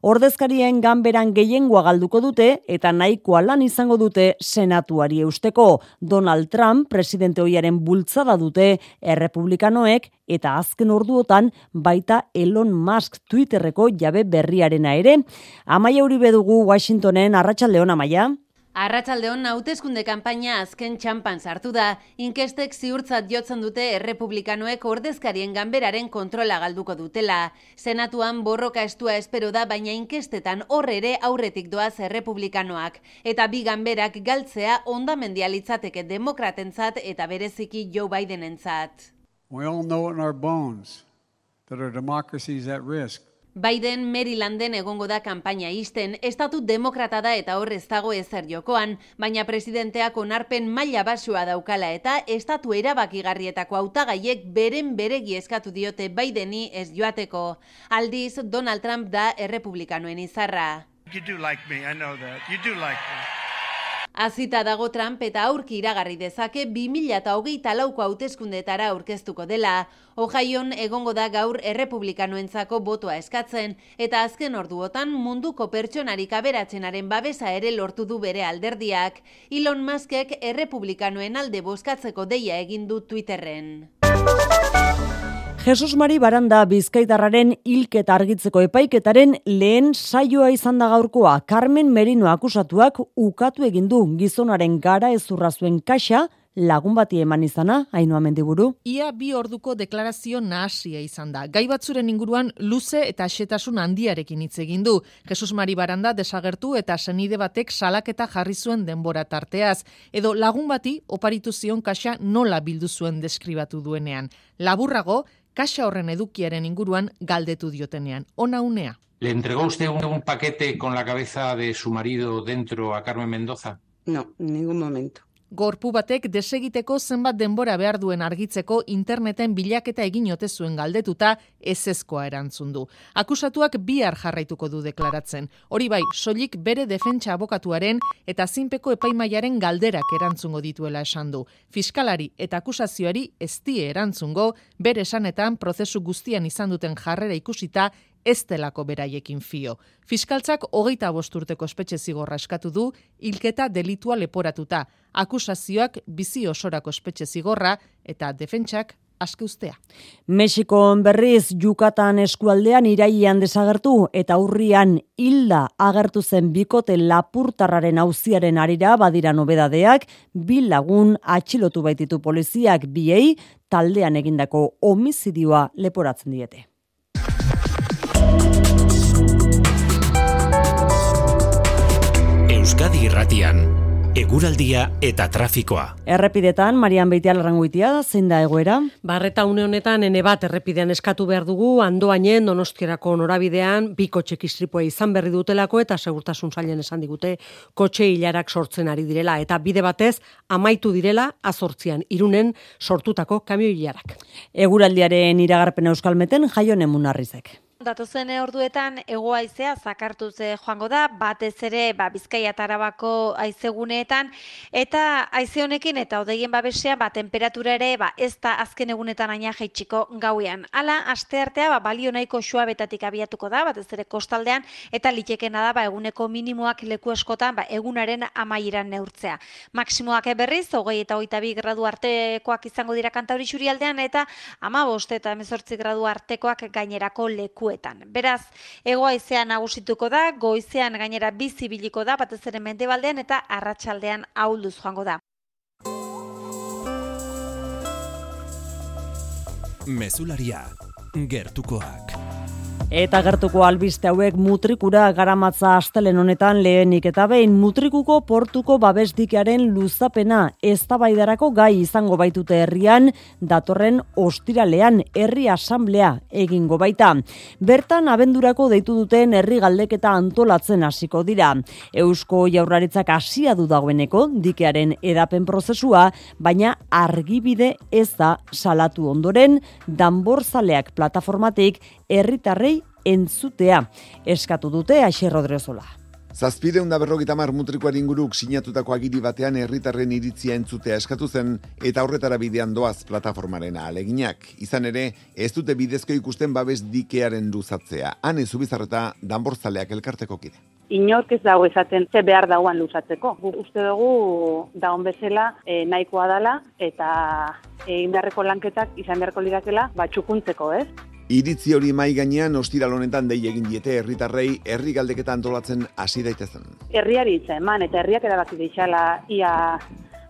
Ordezkarien ganberan gehiengoa galduko dute eta nahikoa lan izango dute senatuari eusteko. Donald Trump presidente hoiaren bultzada dute errepublikanoek eta azken orduotan baita Elon Musk Twitterreko jabe berriarena ere. Amaia hori bedugu Washingtonen arratsaldeon amaia. Arratsaldeon hauteskunde kanpaina azken txampan sartu da, inkestek ziurtzat jotzen dute errepublikanoek ordezkarien ganberaren kontrola galduko dutela. Senatuan borroka estua espero da, baina inkestetan horre ere aurretik doaz errepublikanoak. Eta bi ganberak galtzea ondamendialitzateke demokratentzat eta bereziki Joe Bidenentzat. We all know in our bones that our democracy is at risk. Biden Marylanden egongo da kanpaina isten, estatu demokrata da eta horrez dago ezer jokoan, baina presidenteak onarpen maila basua daukala eta estatu erabakigarrietako hautagaiek beren beregi eskatu diote Bideni ez joateko. Aldiz, Donald Trump da errepublikanoen izarra. You do like me, I know that. You do like me. Azita dago Trump eta aurki iragarri dezake 2008 lauko hauteskundetara aurkeztuko dela. Ohaion egongo da gaur errepublikanoentzako botoa eskatzen eta azken orduotan munduko pertsonarik aberatzenaren babesa ere lortu du bere alderdiak. Elon Muskek errepublikanoen alde boskatzeko deia egin du Twitterren. Jesus Mari Baranda Bizkaitarraren hilketa argitzeko epaiketaren lehen saioa izan da gaurkoa. Carmen Merino akusatuak ukatu egin du gizonaren gara ezurra zuen kaxa lagun bati eman izana, hainua mendiburu. Ia bi orduko deklarazio nahasia izan da. Gai batzuren inguruan luze eta xetasun handiarekin hitz egin du. Jesus Mari Baranda desagertu eta senide batek salaketa jarri zuen denbora tarteaz. Edo lagun bati oparitu zion kaxa nola bildu zuen deskribatu duenean. Laburrago, kaxa horren edukiaren inguruan galdetu diotenean. Ona unea. ¿Le entregó usted un, un paquete con la cabeza de su marido dentro a Carmen Mendoza? No, en ningún momento. Gorpu batek desegiteko zenbat denbora behar duen argitzeko interneten bilaketa egin ote zuen galdetuta ezezkoa erantzun du. Akusatuak bihar jarraituko du deklaratzen. Hori bai, soilik bere defentsa abokatuaren eta zinpeko epaimaiaren galderak erantzungo dituela esan du. Fiskalari eta akusazioari ez die erantzungo, bere esanetan prozesu guztian izan duten jarrera ikusita ez delako beraiekin fio. Fiskaltzak hogeita bosturteko espetxe zigorra eskatu du, hilketa delitua leporatuta, akusazioak bizi osorako espetxe zigorra eta defentsak aske ustea. Mexiko berriz Jukatan eskualdean iraian desagertu eta urrian hilda agertu zen bikote lapurtarraren auziaren arira badira nobedadeak, bi lagun atxilotu baititu poliziak biei taldean egindako homizidioa leporatzen diete. Euskadi Irratian Eguraldia eta trafikoa. Errepidetan, Marian Beitial ranguitia, zein da egoera? Barreta une honetan, ene bat errepidean eskatu behar dugu, andoainen donostiarako norabidean, bi kotxe kistripua izan berri dutelako eta segurtasun zailen esan digute kotxe hilarak sortzen ari direla. Eta bide batez, amaitu direla, azortzian, irunen sortutako kamio hilarak. Eguraldiaren iragarpen euskalmeten, jaio nemunarrizek. Datozen orduetan egoaizea zakartu ze joango da, batez ere ba, Bizkaia Tarabako aizeguneetan, eta aize honekin eta odeien babesea, ba, temperatura ere ba, ez da azken egunetan aina jaitsiko gauean. Hala, aste artea ba, balio nahiko betatik abiatuko da, batez ere kostaldean, eta litekena da ba, eguneko minimoak leku eskotan ba, egunaren amaieran neurtzea. Maksimoak berriz, hogei eta hogeita bi gradu artekoak izango dira kantauri aldean, eta ama boste eta emezortzi gradu artekoak gainerako leku lekuetan. Beraz, egoaizea nagusituko da, goizean gainera bizi biliko da, batez ere mendebaldean eta arratsaldean ahulduz joango da. Mesularia, gertukoak. Eta gertuko albiste hauek mutrikura garamatza astelen honetan lehenik eta behin mutrikuko portuko babesdikearen luzapena eztabaidarako gai izango baitute herrian datorren ostiralean herri asamblea egingo baita. Bertan abendurako deitu duten herri galdeketa antolatzen hasiko dira. Eusko Jaurlaritzak hasia du dagoeneko dikearen edapen prozesua, baina argibide ez da salatu ondoren danborzaleak plataformatik herritarrei entzutea eskatu dute Aixer Rodrezola. Zazpide hunda berrogita mar mutrikoari inguruk sinatutako agiri batean herritarren iritzia entzutea eskatu zen eta horretara bidean doaz plataformaren aleginak. Izan ere, ez dute bidezko ikusten babes dikearen luzatzea. Han ez ubizarreta danborzaleak elkarteko kide. Inork ez dago esaten ze behar dauan luzatzeko. Uste dugu daun bezala e, nahikoa dala eta egin beharreko lanketak izan beharko lirakela batxukuntzeko, ez? Iritzi hori mai gainean ostiral honetan dei egin diete herritarrei herri galdeketa antolatzen hasi daitezen. Herriari hitza eman eta herriak erabaki deixala ia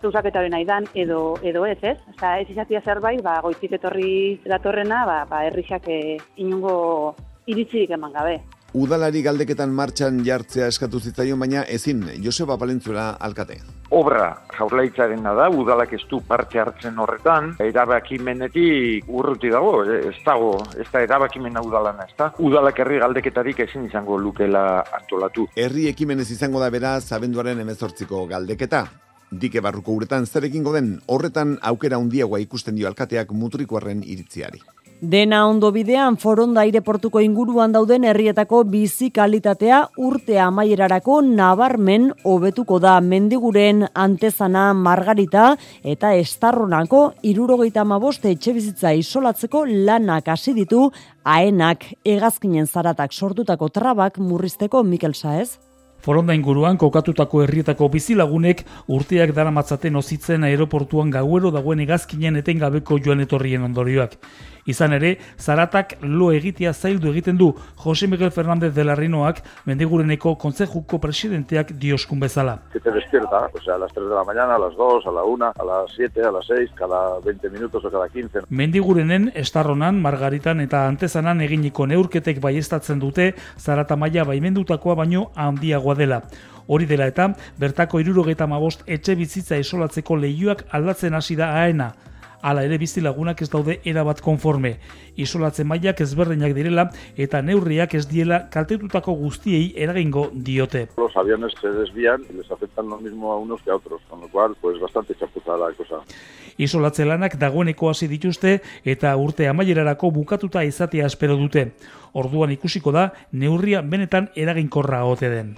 Zuzaketa hori nahi dan, edo, edo ez, ez? Osa, ez izatia zerbait, ba, goizik etorri datorrena, ba, ba herrixak eh, inungo iritzirik eman gabe. Udalari galdeketan martxan jartzea eskatu zitzaion, baina ezin Joseba Palentzura alkate. Obra jaurlaitzaren da, udalak ez du parte hartzen horretan, erabakimenetik urruti dago, ez dago, ez da erabakimena udalana, ez da. Udalak herri galdeketarik ezin izango lukela antolatu. Herri ekimenez izango da beraz, abenduaren emezortziko galdeketa. Dike barruko uretan zerekin goden, horretan aukera handiagoa ikusten dio alkateak mutrikoarren iritziari. Dena ondo bidean foronda aireportuko inguruan dauden herrietako bizi kalitatea urte amaierarako nabarmen hobetuko da mendiguren antezana margarita eta estarronako irurogeita amaboste etxe bizitza isolatzeko lanak hasi ditu aenak egazkinen zaratak sortutako trabak murrizteko Mikel Saez. Foronda inguruan kokatutako herrietako bizilagunek urteak daramatzaten ozitzen aeroportuan gauero dagoen egazkinen etengabeko joan etorrien ondorioak. Izan ere, zaratak lo egitea zaildu egiten du Jose Miguel Fernández de la Rinoak mendigureneko kontzejuko presidenteak dioskun bezala. Que te despierta, o sea, a las 3 de la mañana, a las 2, a la 1, a las 7, a las 6, cada 20 minutos o cada 15. Mendigurenen, estarronan, margaritan eta antezanan eginiko neurketek baiestatzen dute zarata maila baimendutakoa baino handiagoa dela. Hori dela eta, bertako irurogeita mabost etxe bizitza isolatzeko lehioak aldatzen hasi da aena, Hala ere bizi lagunak ez daude erabat konforme. Isolatzen mailak ezberdinak direla eta neurriak ez diela kaltetutako guztiei eragingo diote. Los aviones se desvían y les afectan lo mismo a unos que a otros, con lo cual pues bastante chapuza la cosa. Isolatze lanak dagoeneko hasi dituzte eta urte amaierarako bukatuta izatea espero dute. Orduan ikusiko da neurria benetan eraginkorra ote den.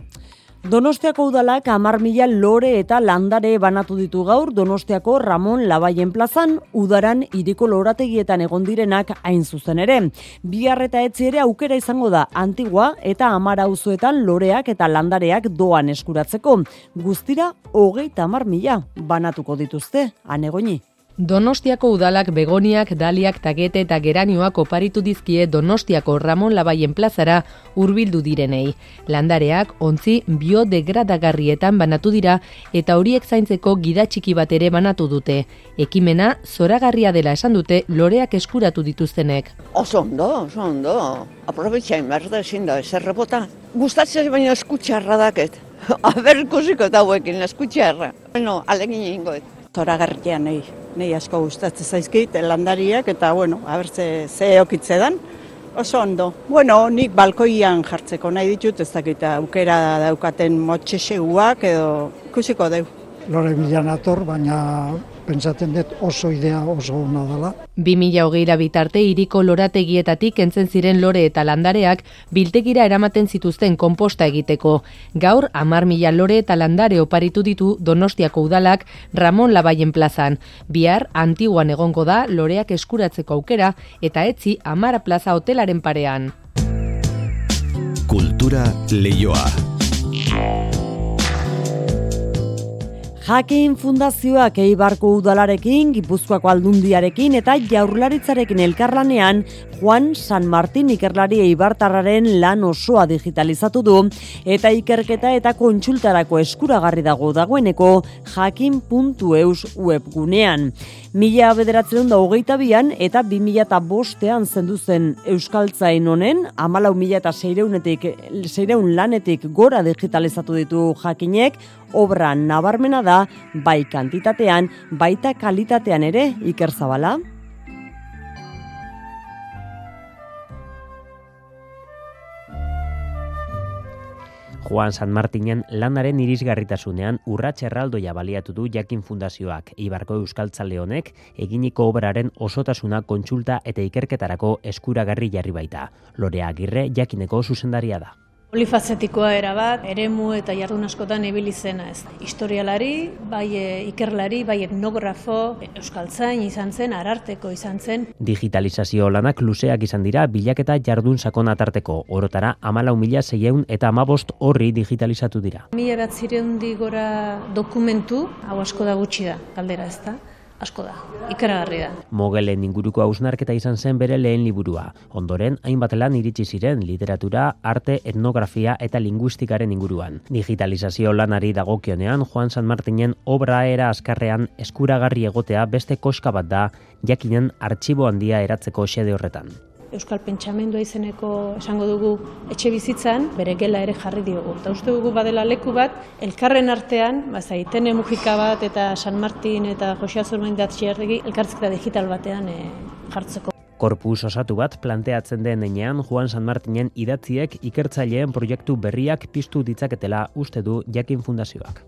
Donostiako udalak amar mila lore eta landare banatu ditu gaur Donostiako Ramon Labaien plazan udaran iriko lorategietan egon direnak hain zuzen ere. Bihar eta etzi ere aukera izango da antigua eta amara uzuetan loreak eta landareak doan eskuratzeko. Guztira hogeita amar mila banatuko dituzte, anegoni. Donostiako udalak begoniak, daliak, tagete eta geranioak oparitu dizkie Donostiako Ramon Labaien plazara hurbildu direnei. Landareak ontzi biodegradagarrietan banatu dira eta horiek zaintzeko gida txiki bat ere banatu dute. Ekimena zoragarria dela esan dute loreak eskuratu dituztenek. Oso ondo, oso ondo. Aprobetxain behar da ezin da, bota. Gustatzen baina eskutxarra daket. Aber ikusiko eta hauekin eskutxarra. Bueno, alegin egingoet zoragarria nahi, nahi asko gustatzen zaizkit, landariak, eta bueno, abertze ze okitze dan, oso ondo. Bueno, nik balkoian jartzeko nahi ditut, ez dakit aukera daukaten motxeseguak edo ikusiko deu. Lore milan ator, baina pentsatzen dut oso idea oso ona dela. 2008 bitarte iriko lorategietatik entzen ziren lore eta landareak biltegira eramaten zituzten konposta egiteko. Gaur, amar mila lore eta landare oparitu ditu Donostiako udalak Ramon Labaien plazan. Bihar, antiguan egongo da loreak eskuratzeko aukera eta etzi amara plaza hotelaren parean. Kultura leioa. Jakin fundazioak eibarko udalarekin, gipuzkoako aldundiarekin eta jaurlaritzarekin elkarlanean Juan San Martin ikerlari eibartarraren lan osoa digitalizatu du eta ikerketa eta kontsultarako eskuragarri dago dagoeneko jakin.eus webgunean. Mila bederatzen da hogeita bian eta bi mila eta bostean zendu zen Euskaltzain honen, amalau mila eta seireun lanetik gora digitalizatu ditu jakinek, obra nabarmena da, bai kantitatean, baita kalitatean ere iker zabala. Juan San Martinen landaren irisgarritasunean urratxe erraldoia baliatu du jakin fundazioak Ibarko Euskaltzale honek eginiko obraren osotasuna kontsulta eta ikerketarako eskuragarri jarri baita. Lorea Agirre jakineko zuzendaria da. Polifazetikoa era bat, eremu eta jardun askotan ibili zena ez. Historialari, bai e, ikerlari, bai etnografo, euskaltzain izan zen, ararteko izan zen. Digitalizazio lanak luzeak izan dira bilaketa jardun sakon atarteko. Orotara, amalau mila zeieun eta amabost horri digitalizatu dira. Mila bat zireun digora dokumentu, hau asko da gutxi da, kaldera ez da asko da, ikaragarri da. Mogelen inguruko hausnarketa izan zen bere lehen liburua. Ondoren, hainbat lan iritsi ziren literatura, arte, etnografia eta linguistikaren inguruan. Digitalizazio lanari dagokionean, Juan San Martinen obra era askarrean eskuragarri egotea beste koska bat da, jakinen artxibo handia eratzeko xede horretan. Euskal Pentsamendua izeneko esango dugu etxe bizitzan, bere gela ere jarri diogu. Eta uste dugu badela leku bat, elkarren artean, bazaiten emugika bat eta San Martin eta Josia Zormain datxi elkartzikta digital batean e, jartzeko. Korpus osatu bat planteatzen den enean Juan San Martinen idatziek ikertzaileen proiektu berriak piztu ditzaketela uste du Jakin Fundazioak.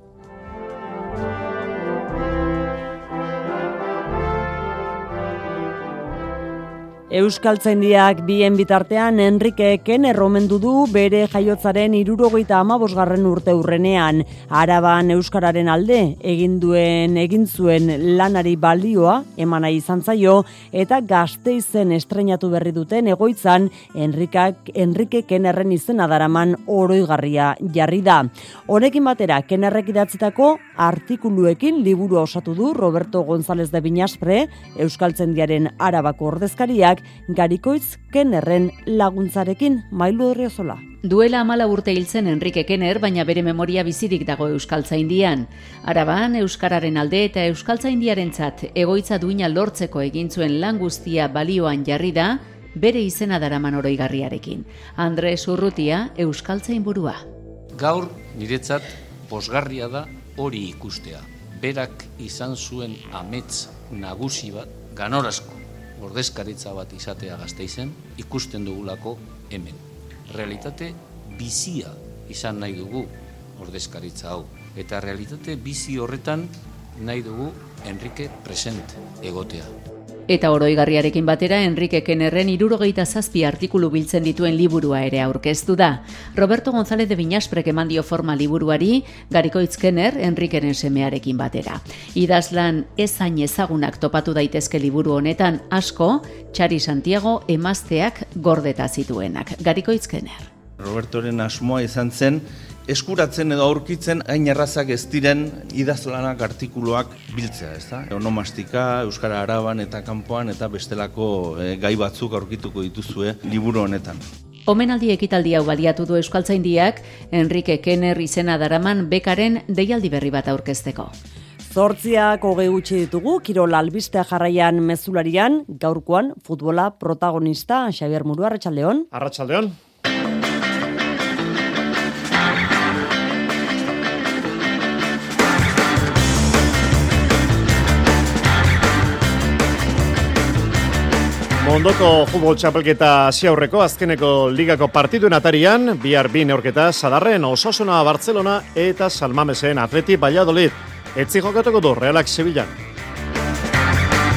Euskaltzaindiak bien bitartean Enrique Kenner omendu du bere jaiotzaren irurogeita amabosgarren urte urrenean. Araban Euskararen alde egin duen egin zuen lanari balioa emana izan zaio eta gazteizen estrenatu berri duten egoitzan Enrikak, Enrique Kennerren izena daraman oroigarria jarri da. Honekin batera, Kennerrek idatzitako artikuluekin liburu osatu du Roberto González de Binaspre, Euskaltzendiaren arabako ordezkariak, garikoitz Kennerren laguntzarekin mailu horriozola. Duela amala urte hiltzen Enrique Kenner, baina bere memoria bizirik dago Euskaltza Indian. Araban, Euskararen alde eta Euskaltza Indiaren txat, egoitza duina lortzeko egin zuen lan guztia balioan jarri da, bere izena daraman oroigarriarekin. Andres Urrutia, Euskaltza inburua. Gaur, niretzat, posgarria da hori ikustea. Berak izan zuen amets nagusi bat, ganorazko ordezkaritza bat izatea gazteizen, ikusten dugulako hemen. Realitate bizia izan nahi dugu ordezkaritza hau. Eta realitate bizi horretan nahi dugu Enrique present egotea. Eta oroigarriarekin batera Enrique Kennerren irurogeita zazpi artikulu biltzen dituen liburua ere aurkeztu da. Roberto González de Viñasprek eman dio forma liburuari, Garikoitz Kenner Enriqueren semearekin batera. Idazlan ezain ezagunak topatu daitezke liburu honetan asko, Txari Santiago emazteak gordeta zituenak. Garikoitz Kenner. Robertoren asmoa izan zen, eskuratzen edo aurkitzen hain errazak ez diren idazlanak artikuluak biltzea, ez da? Onomastika, Euskara Araban eta Kanpoan eta bestelako eh, gai batzuk aurkituko dituzue liburu honetan. Omenaldi ekitaldi hau baliatu du Euskaltzaindiak Enrique Kenner izena daraman bekaren deialdi berri bat aurkezteko. Zortziak hogei utzi ditugu, Kirol albistea jarraian mezularian, gaurkoan futbola protagonista, Xavier Muru, Arratxaldeon. Arratxaldeon. Mondoko futbol txapelketa aurreko azkeneko ligako partiduen atarian, bihar bi neorketa Sadarren, Osasuna, Barcelona eta Salmamesen Atleti Valladolid. Etzi jokatuko du Realak Sevillan.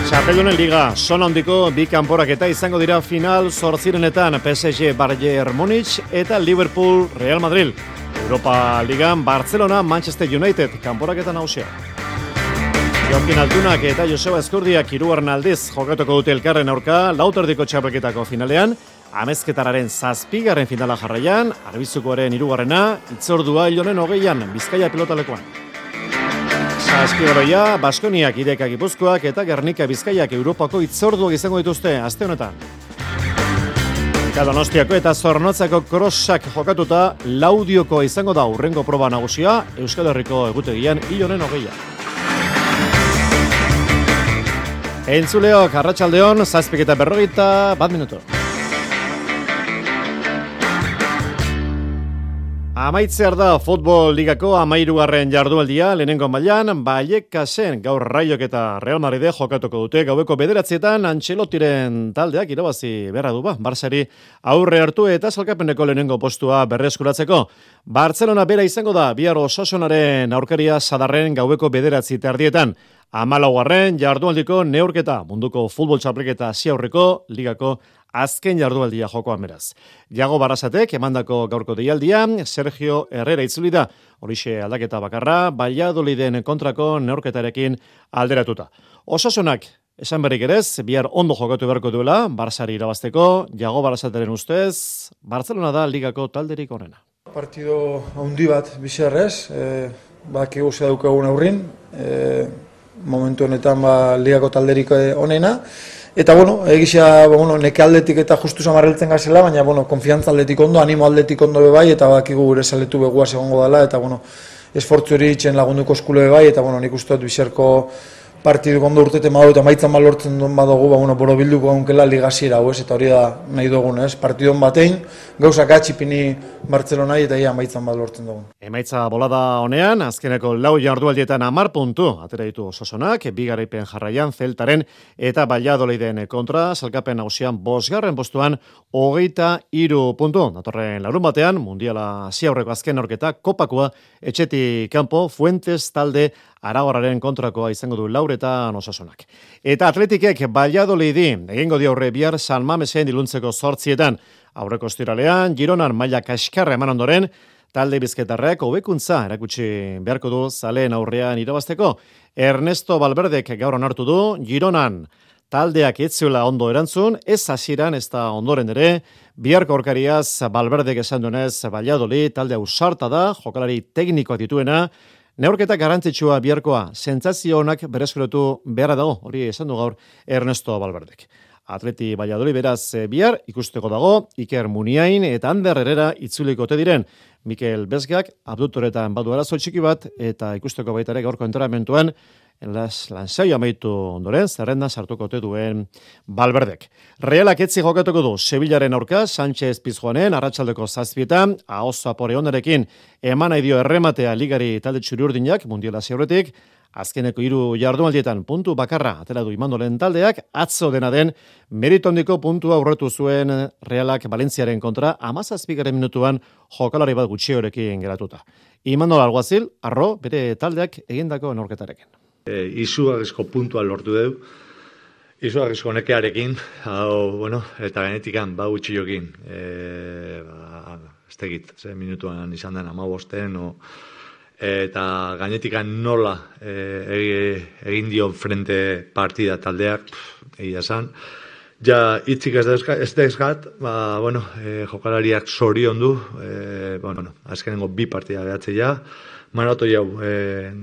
Txapeldunen liga, zona hondiko bi kanporaketa izango dira final zortzirenetan PSG Bayern Munich eta Liverpool Real Madrid. Europa Ligan Barcelona Manchester United kanporaketa nausia. Jokin Altunak eta Joseba Eskurdiak irugarren aldiz jokatuko dute elkarren aurka lauterdiko txapelketako finalean, amezketararen zazpigarren finala jarraian, arbizukoaren irugarrena, itzordua ilonen hogeian, bizkaia pilotalekoan. Zazpigaroia, Baskoniak idekak ipuzkoak eta Gernika Bizkaiak Europako itzorduak izango dituzte, azte honetan. Kadonostiako eta Zornotzako krosak jokatuta laudioko izango da urrengo proba nagusia Euskal Herriko egutegian ilonen hogeian. Entzuleok, arratsaldeon, zazpik eta berrogeita, bat minuto. Amaitzear da futbol ligako amairugarren jardualdia lehenengo mailan Baiekasen gaur Raiok eta Real Madrid jokatuko dute gaueko bederatzietan Antxelotiren taldeak irabazi berra du ba Barsari aurre hartu eta salkapeneko lehenengo postua berreskuratzeko. Barcelona bera izango da bihar Osasonaren aurkaria sadarren gaueko bederatzi tardietan Amalaugarren jardualdiko neurketa munduko futbol txapelketa aurreko ligako azken jardualdia jokoan beraz. Jago Barasatek emandako gaurko deialdia, Sergio Herrera itzuli da, horixe aldaketa bakarra, Valladoliden kontrako neurketarekin alderatuta. Osasunak, esan berrik erez, bihar ondo jokatu beharko duela, Barsari irabazteko, Jago Barasateren ustez, Barcelona da ligako talderik onena. Partido handi bat bizarrez, eh, bak eguzia daukagun aurrin, eh, momentu honetan ba, ligako talderik eh, onena. Eta, bueno, egisa, ba, bueno, neke aldetik eta justu zamarreltzen gazela, baina, bueno, konfiantza aldetik ondo, animo aldetik ondo bebai, eta bakigu gure saletu begua segongo dela, eta, bueno, esfortzu hori itxen lagunduko eskule bebai, eta, bueno, nik uste dut bizarko partidu gondo urtete madu eta maitzan balortzen duen badugu, ba, bueno, boro bilduko gaunkela ligazira, ez, eta hori da nahi dugun, ez, partidon batein, gauzak atxipini Barcelona eta ia maitzan balortzen dugun. Emaitza bolada honean, azkeneko lau jardualdietan amar puntu, atera ditu ososonak, bigaraipen jarraian, zeltaren eta baliadoliden kontra, salkapen hausian bosgarren postuan, hogeita iru puntu. Datorren larun batean, mundiala ziaurreko azken orketa, kopakua, etxeti kanpo, fuentes talde Aragorraren kontrakoa izango du laureta osasunak. Eta atletikek Valladolidi egingo di aurre bihar San Mamesen diluntzeko sortzietan. Aurreko estiralean, Gironan maila kaskarra eman ondoren, talde bizketarrek hobekuntza erakutsi beharko du zaleen aurrean irabazteko. Ernesto Valverdek gaur onartu du Gironan taldeak etzuela ondo erantzun, ez hasieran ez da ondoren ere, biharko orkariaz Valverdek esan duenez Valladolid talde ausarta da, jokalari teknikoa dituena, Neurketa garantzitsua biharkoa, sentsazio honak bereskretu beharra dago, hori esan du gaur Ernesto Valverdek. Atleti Valladolid beraz eh, bihar ikusteko dago Iker Muniain eta Ander Herrera itzuliko te diren Mikel Bezgak abdutoretan badu arazo txiki bat eta ikusteko baita ere gaurko entrenamentuan las lansai amaitu ondoren zerrenda sartuko te duen Valverdek. Realak etzi jokatuko du Sevillaren aurka Sánchez Pizjuanen arratsaldeko 7etan ahoza pore onerekin eman dio errematea ligari talde txuriurdinak mundiala ziurretik Azkeneko hiru jardunaldietan puntu bakarra atera du Imandolen taldeak atzo dena den meritondiko puntua aurretu zuen Realak Valentziaren kontra 17. minutuan jokalari bat gutxiorekin geratuta. Imandol Alguazil arro bere taldeak egindako norketarekin. E, izugarrizko puntua lortu du. Izugarrizko nekearekin, hau, bueno, eta genetikan ba gutxiokin. Eh, ba, ez tegit, ze minutuan izan den 15 no eta gainetikan nola e, egin dio frente partida taldeak, egia san. Ja, itzik ez da ez eskat, ba, bueno, e, jokalariak sorion du, e, bueno, azkenengo bi partida behatze ja, marato jau e,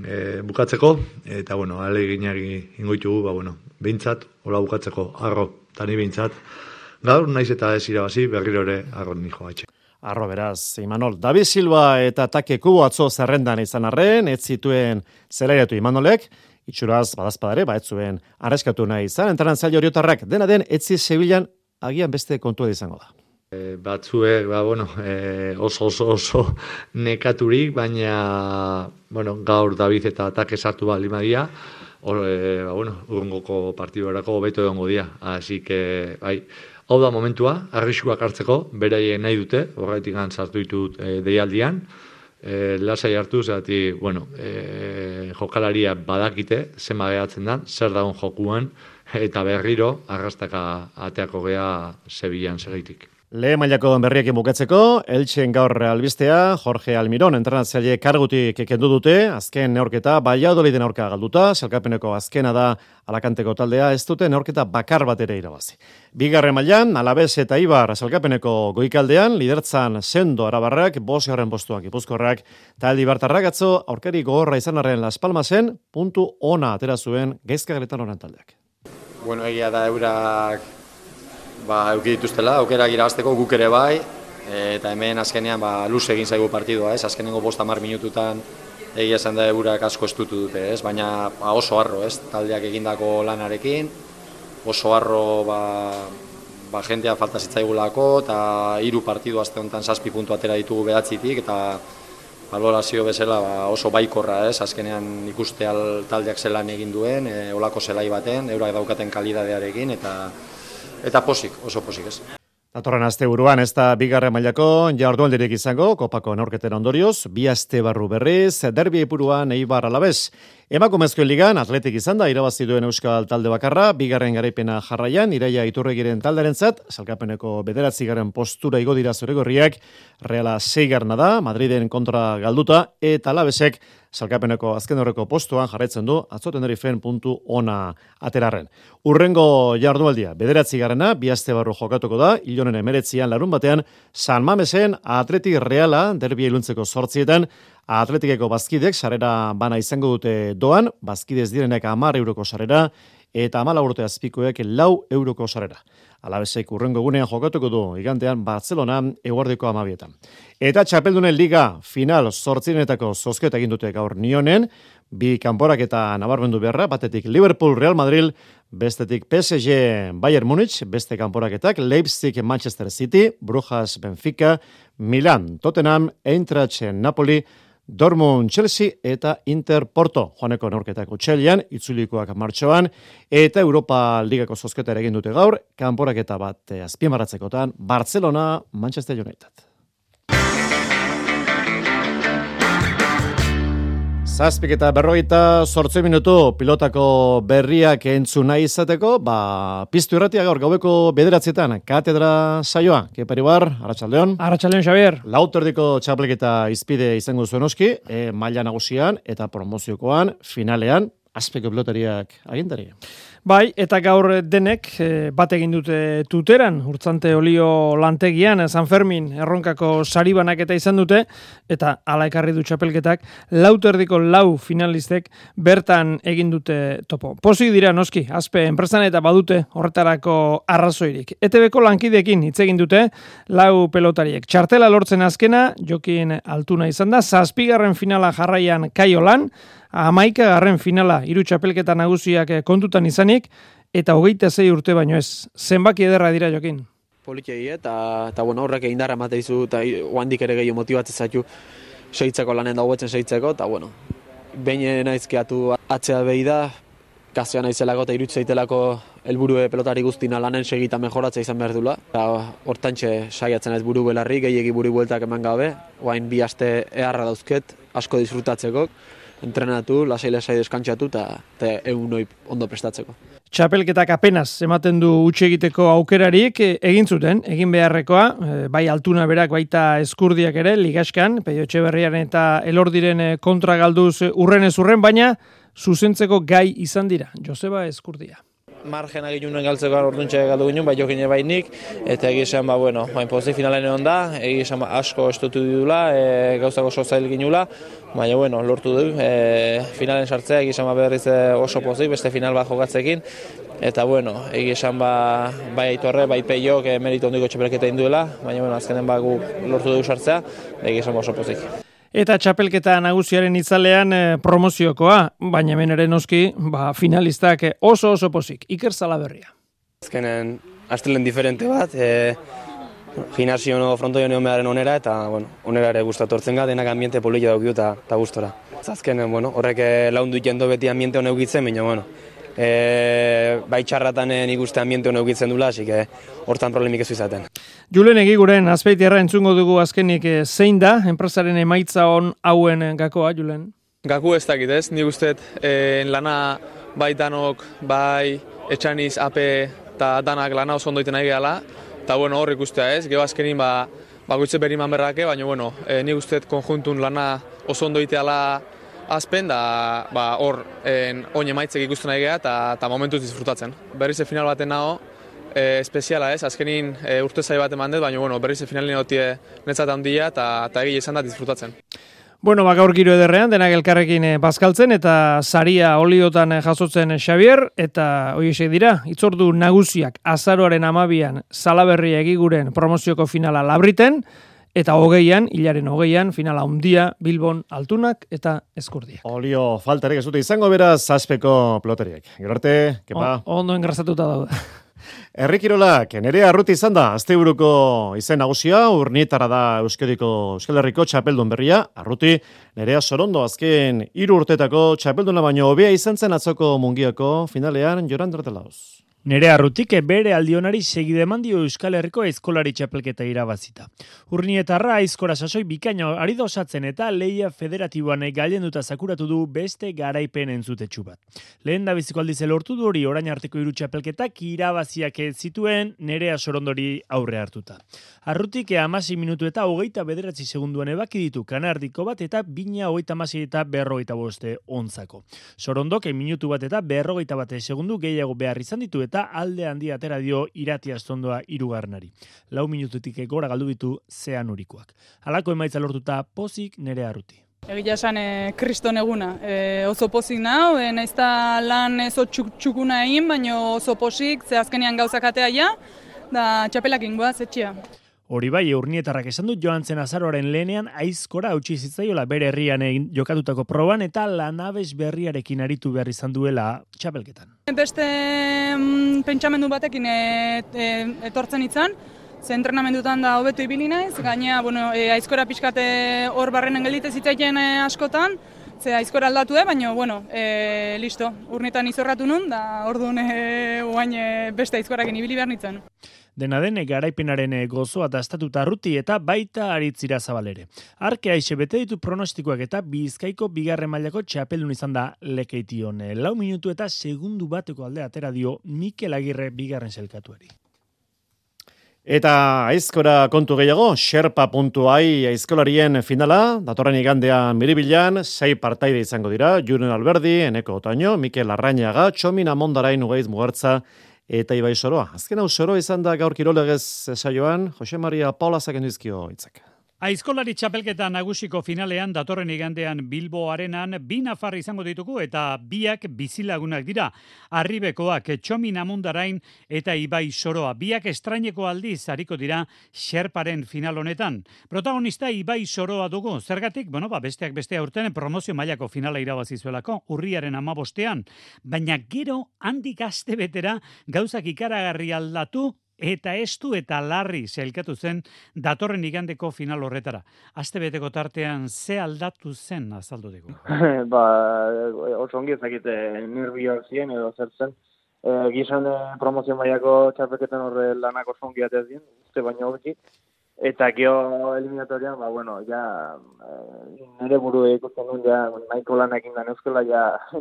e, bukatzeko, eta, bueno, ale ginari ingoitugu, ba, bueno, behintzat, hola bukatzeko, arro, tani behintzat, gaur, naiz eta ez irabazi, berriro ere, arro nijo atxe. Arro beraz, Imanol, David Silva eta Take Kubo atzo zerrendan izan arren, ez zituen zelairatu Imanolek, itxuraz badazpadare, ba ez zuen arreskatu nahi izan, entraran zailo horiotarrak, dena den, etzi Sevillan agian beste kontua izango da. E, batzuek, ba, bueno, e, oso, oso, oso nekaturik, baina, bueno, gaur David eta Take sartu bat limadia, Or, e, ba, bueno, urrungoko partidu erako beto egongo dia. Así que, bai, Hau da momentua, arriskuak hartzeko, beraien nahi dute, horretik sartu ditut e, deialdian, e, lasai hartu, zati, bueno, e, jokalaria badakite, zema behatzen da, zer daun jokuan, eta berriro, arrastaka ateako gea Sevillan segeitik. Le mailako berriak bukatzeko, Eltsen gaur albistea, Jorge Almiron entrenatzaile kargutik kendu dute, azken neorketa, Valladoliden aurka galduta, selkapeneko azkena da alakanteko taldea, ez dute neorketa bakar bat ere irabazi. Bigarren mailan, Alabez eta Ibar selkapeneko goikaldean, lidertzan sendo arabarrak, bos garren postuak ipuzkorrak, taldi bartarrak atzo, aurkari gogorra izan arren Las Palmasen, puntu ona atera zuen geizka gretan oran taldeak. Bueno, egia da eurak ba, euki dituztela, aukera irabazteko guk ere bai, eta hemen azkenean ba, luz egin zaigu partidua, ez? azkenengo bosta mar minututan egia esan da eurak asko estutu dute, ez? baina ba, oso harro, ez? taldeak egindako lanarekin, oso harro ba, ba, jentea falta zitzaigulako, eta hiru partidu azte honetan zazpi puntu atera ditugu behatzitik, eta valorazio bezala ba, oso baikorra, ez? azkenean ikuste taldeak zelan egin duen, e, olako zelai baten, eurak daukaten kalidadearekin, eta eta posik, oso posik ez. Datorren aste buruan ez da bigarren mailako jardunaldirik izango, kopako neurketen ondorioz, bi aste barru berriz, derbi epuruan eibar alabez. Emakumezkoen ligan, atletik izan da, irabazi duen euskal talde bakarra, bigarren garaipena jarraian, iraia iturregiren taldaren zat, salkapeneko bederatzi garen postura igo dira gorriak, reala zeigarna da, Madriden kontra galduta, eta alabezek salkapeneko azken horreko postuan jarraitzen du, atzoten fen puntu ona aterarren. Urrengo jardualdia, bederatzi garena, bihazte barru jokatuko da, ilonen emeretzian larun batean, San Mamesen atletik reala, derbi iluntzeko sortzietan, atletikeko bazkidek, sarera bana izango dute doan, bazkidez direnek amar euroko sarera, eta amala urte azpikoek lau euroko sarera. Alabesek urrengo egunean jokatuko du, igantean Barcelona eguardiko amabietan. Eta txapeldunen liga final sortzinetako zozketa egin dute gaur nionen, bi kanporak eta nabarmendu beharra, batetik Liverpool, Real Madrid, bestetik PSG, Bayern Munich, beste kanporaketak, Leipzig, Manchester City, Brujas, Benfica, Milan, Tottenham, Eintracht, Napoli, Dortmund Chelsea eta Inter Porto joaneko norketak utxelian, itzulikoak martxoan, eta Europa Ligako zozketa egin dute gaur, kanporak eta bat eh, azpimarratzekotan, Barcelona, Manchester United. Zazpik eta berrogeita sortze minutu pilotako berriak entzun nahi izateko, ba, piztu irratia gaur gaueko bederatzietan, katedra saioa, kepari bar, Arratxaldeon. Arratxaldeon, Xavier. Lauterdiko txapleketa izpide izango zuen oski, e, maila nagusian eta promoziokoan, finalean, azpeko pilotariak agintari. Bai, eta gaur denek e, bat egin dute tuteran, urtzante olio lantegian, San Fermin erronkako saribanak eta izan dute, eta ala ekarri du txapelketak, lauterdiko lau finalistek bertan egin dute topo. Pozik dira noski, azpe enpresan eta badute horretarako arrazoirik. ETB-ko lankidekin hitz egin dute lau pelotariek. Txartela lortzen azkena, jokin altuna izan da, zazpigarren finala jarraian kaiolan, amaika garren finala hiru txapelketa nagusiak eh, kontutan izanik, eta hogeita zei urte baino ez. Zenbaki ederra dira jokin? Politxei, eta, eta bueno, horrek egin darra izu, eta guandik ere gehiago motibatzen zaitu seitzeko lanen dagoetzen seitzeko, eta bueno, behin naizkeatu atzea behi da, kasean naizelako eta irutze zaitelako helburu pelotari guztina lanen segita mejoratza izan behar dula. Eta hortantxe saiatzen ez buru belarri, gehiagi buru bueltak eman gabe, guain bi aste eharra dauzket, asko disfrutatzeko entrenatu, lasai-lasai deskantzatu eta egun ondo prestatzeko. Txapelketak apenas ematen du utxe egiteko aukerarik e, egin zuten, egin beharrekoa, e, bai altuna berak baita eskurdiak ere, ligaskan, peio berriaren eta elordiren e, kontra galduz urren ez urren, baina zuzentzeko gai izan dira, Joseba Eskurdia margena ginuen galtzeko orduntxe galdu ginen, bai jokin bainik, eta egizan, ba, bueno, bain pozik finalen egon da, egizan ba, asko estutu dudula, e, gauzako oso zail ginula, baina, bueno, lortu du, e, finalen sartzea, egizan ba, berriz e, oso pozik, beste final bat jokatzekin, eta, bueno, egizan ba, bai aitorre, bai peiok, e, meritu ondiko txepelketa induela, baina, bueno, azkenen ba, gu lortu du sartzea, egizan ba, oso pozik. Eta txapelketa nagusiaren itzalean eh, promoziokoa, baina hemen ere noski, ba, finalistak oso oso pozik. Iker Salaberria. Azkenen, astelen diferente bat, e, gimnasio no fronto jo neon onera, eta, bueno, onera ere gustatu hortzen ga, denak ambiente polilla daukio eta, eta gustora. Azkenen, bueno, horrek eh, laundu jendo beti ambiente honek gitzen, baina, bueno, e, bai txarratan nik uste ambiente honek gitzen dula, así que hortan problemik ez izaten. Julen egiguren azpeitierra entzungo dugu azkenik eh, zein da, enpresaren emaitza on hauen gakoa, Julen? Gaku ez dakit ez, nik uste e, lana bai danok, bai etxaniz, ape eta danak lana oso ondoiten nahi gehala, eta bueno, hor ikustea ez, geho azkenin ba, bakoitze beri berrake, baina bueno, e, nik uste konjuntun lana oso ondoiteala azpen da ba, hor oin emaitzek ikusten nahi geha eta momentuz disfrutatzen. Berriz e final baten nago, e, espeziala ez, azkenin e, urte zai bat eman dut, baina bueno, berriz e finalin egotie netzat handia eta, eta egile izan da disfrutatzen. Bueno, baka giro ederrean, denak elkarrekin eh, bazkaltzen eta saria oliotan eh, jasotzen Xavier, eta hoi esek dira, itzordu nagusiak azaroaren amabian salaberria egiguren promozioko finala labriten, Eta hogeian, hilaren hogeian, finala handia Bilbon altunak eta eskurdiak. Olio faltarek ez dute izango beraz zazpeko ploteriek. Gero arte, kepa. O, ondo engrazatuta daude. Errikirolak, nere arruti izan da, azte buruko izen nagusia, urnietara da Euskadiko, Euskal Herriko txapeldun berria, arruti, nerea sorondo azken iru urtetako txapelduna baino hobea izan zen atzoko mungiako finalean joran dratelauz. Nere arrutik bere aldionari segide mandio Euskal Herriko eskolari txapelketa irabazita. Urnietarra aizkora sasoi bikaino ari osatzen eta leia federatiboan galen duta zakuratu du beste garaipen entzutetxu bat. Lehen da biziko aldiz lortu du hori orain arteko iru txapelketak irabaziak zituen nerea sorondori aurre hartuta. Arrutik amasi minutu eta hogeita bederatzi segunduan ebaki ditu kanardiko bat eta bina hogeita amasi eta berrogeita boste onzako. Sorondok minutu bat eta berrogeita bate segundu gehiago behar izan ditu eta alde handi atera dio irati astondoa irugarnari. Lau minututik gora galdu bitu zean urikoak. Halako emaitza lortuta pozik nere arruti. Egia esan, e, kriston eguna. E, oso pozik nau, e, naizta lan oso txuk, txukuna egin, baina oso pozik, ze azkenian gauzak atea ja, da txapelak ingoa, zetxia. Hori bai, urnietarrak esan dut joan zen azaroaren lehenean aizkora hautsi zitzaiola bere herrian egin jokatutako proban eta lanabes berriarekin aritu behar izan duela txapelketan. Beste mm, pentsamendu batekin e, e, etortzen itzan, ze entrenamendutan da hobetu ibili naiz, gainea bueno, e, aizkora pixkate hor barrenen geldite zitzaien e, askotan, Ze aizkora aldatu da, baina, bueno, e, listo, urnetan izorratu nun, da orduan e, oain e, beste aizkorakin ibili behar nintzen. Dena den garaipenaren gozoa da estatuta ruti eta baita aritzira zabalere. Arke aixe bete ditu pronostikoak eta bizkaiko bigarren mailako txapeldun izan da lekeition. Lau minutu eta segundu bateko alde atera dio Mikel Agirre bigarren zelkatuari. Eta aizkora kontu gehiago, xerpa.ai aizkolarien finala, datorren igandean miribilan, sei partaide izango dira, Juren Alberdi, Eneko Otaino, Mikel Arrañaga, Txomin Amondarain ugaiz mugertza, eta Ibai Soroa. Azken hau Soroa izan da gaur kirolegez saioan, Jose Maria Paula zaken dizkio itzak. Aizkolari txapelketa nagusiko finalean datorren igandean Bilbo Arenan bi nafar izango ditugu eta biak bizilagunak dira. Arribekoak Txomin Amundarain eta Ibai Soroa. Biak estraineko aldiz hariko dira Xerparen final honetan. Protagonista Ibai Soroa dugu. Zergatik, bueno, ba, besteak beste aurten promozio mailako finala irabazi zuelako, urriaren amabostean. Baina gero handik aste betera gauzak ikaragarri aldatu eta estu eta larri zelkatu zen datorren igandeko final horretara. Aste beteko tartean ze aldatu zen azaldu dugu? ba, oso ongi ezakite nervioak ziren edo zer zen. E, gizan e, promozio maiako txarpeketan horre lanak oso ongi atez uste baino hori. Eta geho eliminatorian, ba, bueno, ja, e, nire buru ikusten duen, ja, nahiko lanak indan euskela, ja,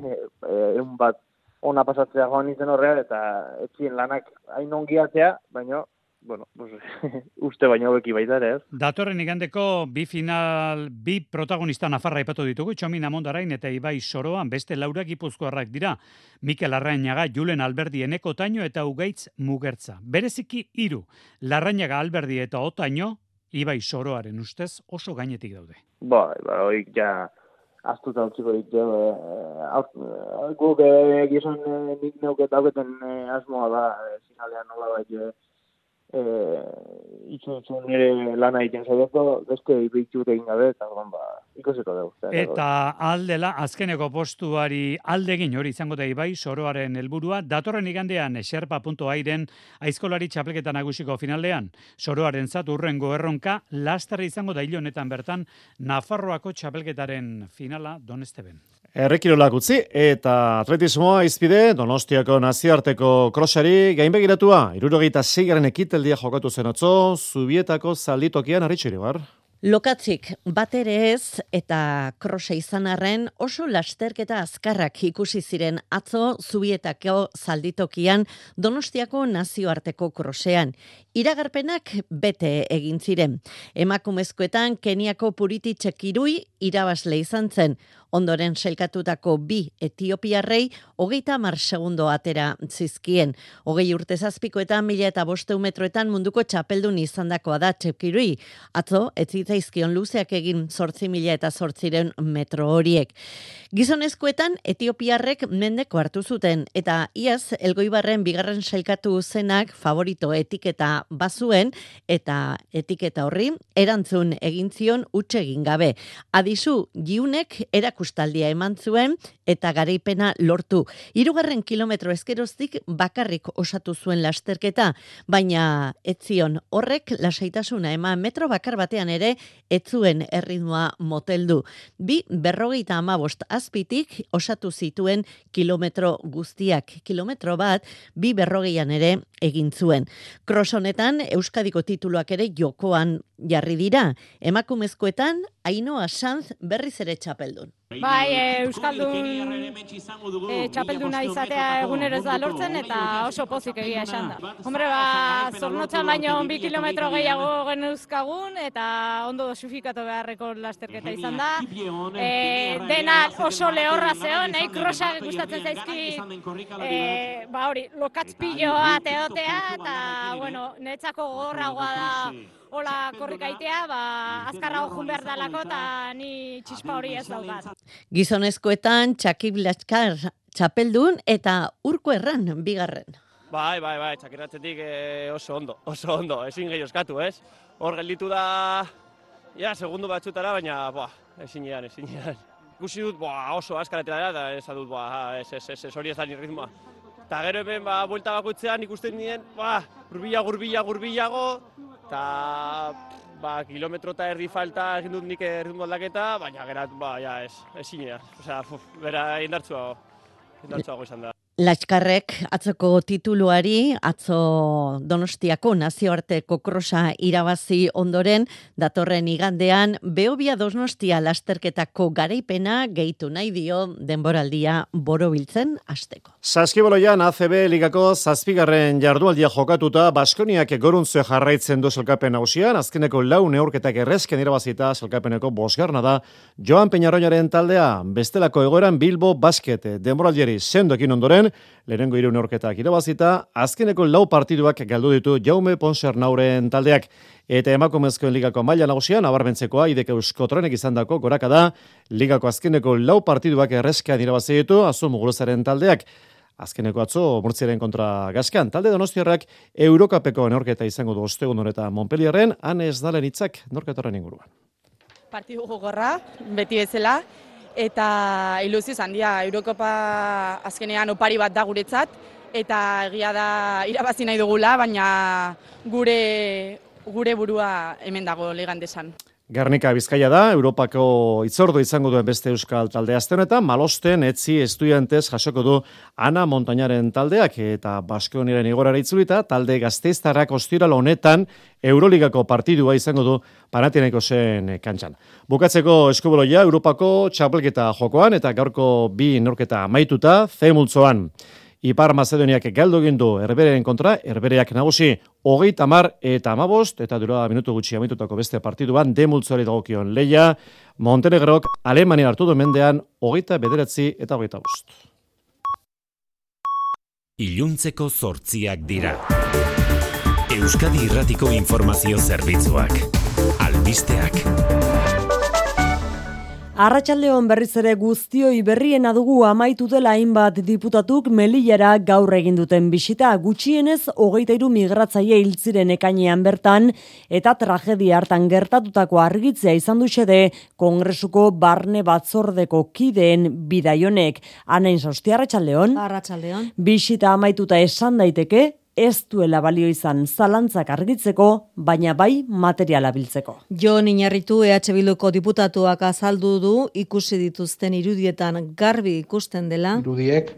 egun bat ona pasatzea joan nintzen horrean, eta etzien lanak hain ongiatzea, baina, bueno, pues, uste baino hobeki baita ere, ez? Datorren igandeko bi final, bi protagonista nafarra ipatu ditugu, Txomin Amondarain eta Ibai Soroan, beste laura gipuzkoarrak dira, Mikel Arrainaga, Julen Alberdi eneko taino eta Ugaitz Mugertza. Bereziki hiru Larrainaga Alberdi eta Otaino, Ibai Soroaren ustez oso gainetik daude. Bai, bai, oik ja, astuta utziko ditu. E, guk e, gizon e, nik neuket dauketen asmoa da, finalean nola bai, eh itxo nire lana egiten zaudeko, beste ibitu egin gabe, eta bon, ba, ikusiko dugu. Eta aldela, azkeneko postuari aldegin hori izango da ibai, soroaren helburua datorren igandean eserpa.airen aizkolari txapelketan nagusiko finalean, soroaren zat urrengo erronka, lastarri izango da honetan bertan, Nafarroako txapelketaren finala donesteben. Errekirolak utzi eta atletismoa izpide Donostiako naziarteko krosari gainbegiratua. Irurogeita zigaren ekiteldia jokatu zen atzo, zubietako zalditokian arritxeri bar. Lokatzik, bat ere ez eta krose izan arren oso lasterketa azkarrak ikusi ziren atzo zubietako zalditokian donostiako nazioarteko krosean. Iragarpenak bete egin ziren. Emakumezkoetan Keniako puriti txekirui irabazle izan zen. Ondoren selkatutako bi etiopiarrei hogeita mar segundo atera zizkien. Hogei urte zazpikoetan mila eta boste metroetan munduko txapeldun izandakoa da txekirui. Atzo, ez zitzaizkion luzeak egin sortzi mila eta sortziren metro horiek. Gizonezkoetan etiopiarrek mendeko hartu zuten eta iaz elgoibarren bigarren selkatu zenak favorito etiketa bazuen eta etiketa horri erantzun egin zion utxe egin gabe. Adizu, giunek erakustaldia eman zuen eta garaipena lortu. Hirugarren kilometro eskeroztik bakarrik osatu zuen lasterketa, baina etzion horrek lasaitasuna eman metro bakar batean ere etzuen erritmoa moteldu. Bi berrogeita amabost azpitik osatu zituen kilometro guztiak. Kilometro bat, bi berrogeian ere egin zuen. Kros honetan, Euskadiko tituluak ere jokoan jarri dira. Emakumezkoetan, Ainoa Sanz berriz ere txapeldun. Bai, e, Euskaldun e, txapelduna izatea egunero ez da lortzen eta oso pozik egia esan da. Hombre, ba, zornotzan baino bi kilometro gehiago genuzkagun eta ondo dosifikatu beharreko lasterketa izan da. E, dena oso lehorra zeon, nahi krosa gustatzen zaizki, e, ba hori, lokatz piloa teotea eta, bueno, netzako gorragoa da hola korrikaitea, ba, azkarra hojun behar dalako, eta ni txispa hori ez daugat. Gizonezkoetan, txakib laskar txapeldun eta urko erran bigarren. Bai, bai, bai, txakirratzetik eh, oso ondo, oso ondo, ezin gehi oskatu, ez? Hor gelditu da, ja, segundu batzutara, baina, ba, ezin ean, ezin ean. Ikusi dut, ba, oso askaretela da, ez dut, ba, ez, ez, ez, ez, hori ez da ritmoa. Eta gero hemen, ba, buelta bakoitzean ikusten nien, ba, gurbila, gurbila, gurbilago, eta ba, kilometro eta erdi falta egin dut nik erritmo aldaketa, baina gerat, ba, ja, ez, ez zinea. Osea, bera indartsua, indartsua izan da. Latskarrek atzoko tituluari, atzo Donostiako nazioarteko krosa irabazi ondoren, datorren igandean, Beobia Donostia lasterketako garaipena gehitu nahi dio denboraldia borobiltzen hasteko. Saskiboloian ACB ligako zazpigarren jardualdia jokatuta, Baskoniak goruntze jarraitzen du zelkapen hausian, azkeneko lau neurketak errezken irabazita zelkapeneko bosgarna da, Joan Peñarroñaren taldea, bestelako egoeran Bilbo Basket denboraldiari sendokin ondoren, lehenengo hiru neurketak irabazita, azkeneko lau partiduak galdu ditu Jaume Ponser Nauren taldeak eta emakumezkoen ligako maila nagusian abarmentzekoa idek eusko trenek izandako goraka da ligako azkeneko lau partiduak erreskean irabazi ditu azu muguruzaren taldeak Azkeneko atzo, murtziaren kontra gaskan. Talde donostiarrak Eurokapeko neorketa izango du ostegun eta Montpellierren, han ez dalen itzak norketoren inguruan. Partidu gogorra, beti bezala, eta ilusioz handia Eurokopa azkenean opari bat da guretzat eta egia da irabazi nahi dugula baina gure gure burua hemen dago legandesan. Garnika Bizkaia da, Europako itzordu izango duen beste euskal talde azte honetan, malosten etzi estudiantez jasoko du Ana Montañaren taldeak eta Baskoniren igorara itzulita, talde gazteiztarrak ostiral honetan Euroligako partidua izango du Panathinaiko zen kantxan. Bukatzeko eskuboloia Europako txapelketa jokoan eta gaurko bi norketa maituta, zemultzoan. Ipar Macedoniak galdu egin du Herbereren kontra, Herbereak nagusi hogeita mar eta amabost, eta dura minutu gutxi amaitutako beste partiduan, demultzori dagokion leia, Montenegrok Alemania hartu du mendean hogeita bederatzi eta hogeita bost. Iluntzeko zortziak dira. Euskadi Irratiko Informazio Zerbitzuak. Albisteak. Arratxaldeon berriz ere guztioi berriena dugu amaitu dela hainbat diputatuk melillara gaur egin duten bisita gutxienez hogeita iru migratzaile hiltziren ekainean bertan eta tragedia hartan gertatutako argitzea izan du xede kongresuko barne batzordeko kideen bidaionek. Anain sausti arratxaldeon. Arratxaldeon. Bisita amaituta esan daiteke ez duela balio izan zalantzak argitzeko, baina bai materiala biltzeko. Jo Iñarritu EH Bilduko diputatuak azaldu du ikusi dituzten irudietan garbi ikusten dela. Irudiek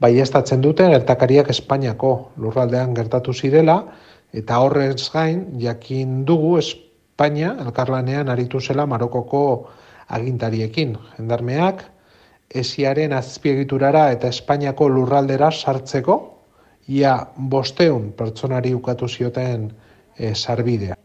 bai estatzen duten gertakariak Espainiako lurraldean gertatu zirela eta horrez gain jakin dugu Espainia elkarlanean aritu zela Marokoko agintariekin. Jendarmeak esiaren azpiegiturara eta Espainiako lurraldera sartzeko ia bosteun pertsonari ukatu zioten e, sarbidea.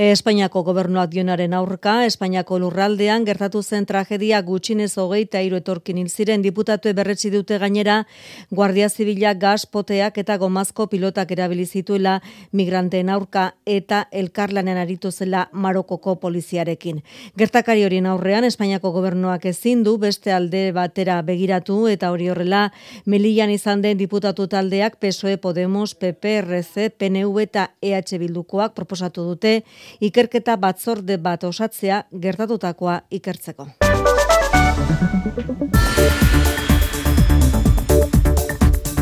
Espainiako gobernuak dionaren aurka, Espainiako lurraldean gertatu zen tragedia gutxinez hogeita hiru etorkin hil ziren diputatu berretsi dute gainera Guardia Zibila gas poteak eta gomazko pilotak erabili zituela migranteen aurka eta elkarlanean aritu zela Marokoko poliziarekin. Gertakari horien aurrean Espainiako gobernuak ezin du beste alde batera begiratu eta hori horrela Melillan izan den diputatu taldeak PSOE Podemos, PP, RC, PNV eta EH Bildukoak proposatu dute ikerketa batzorde bat osatzea gertatutakoa ikertzeko.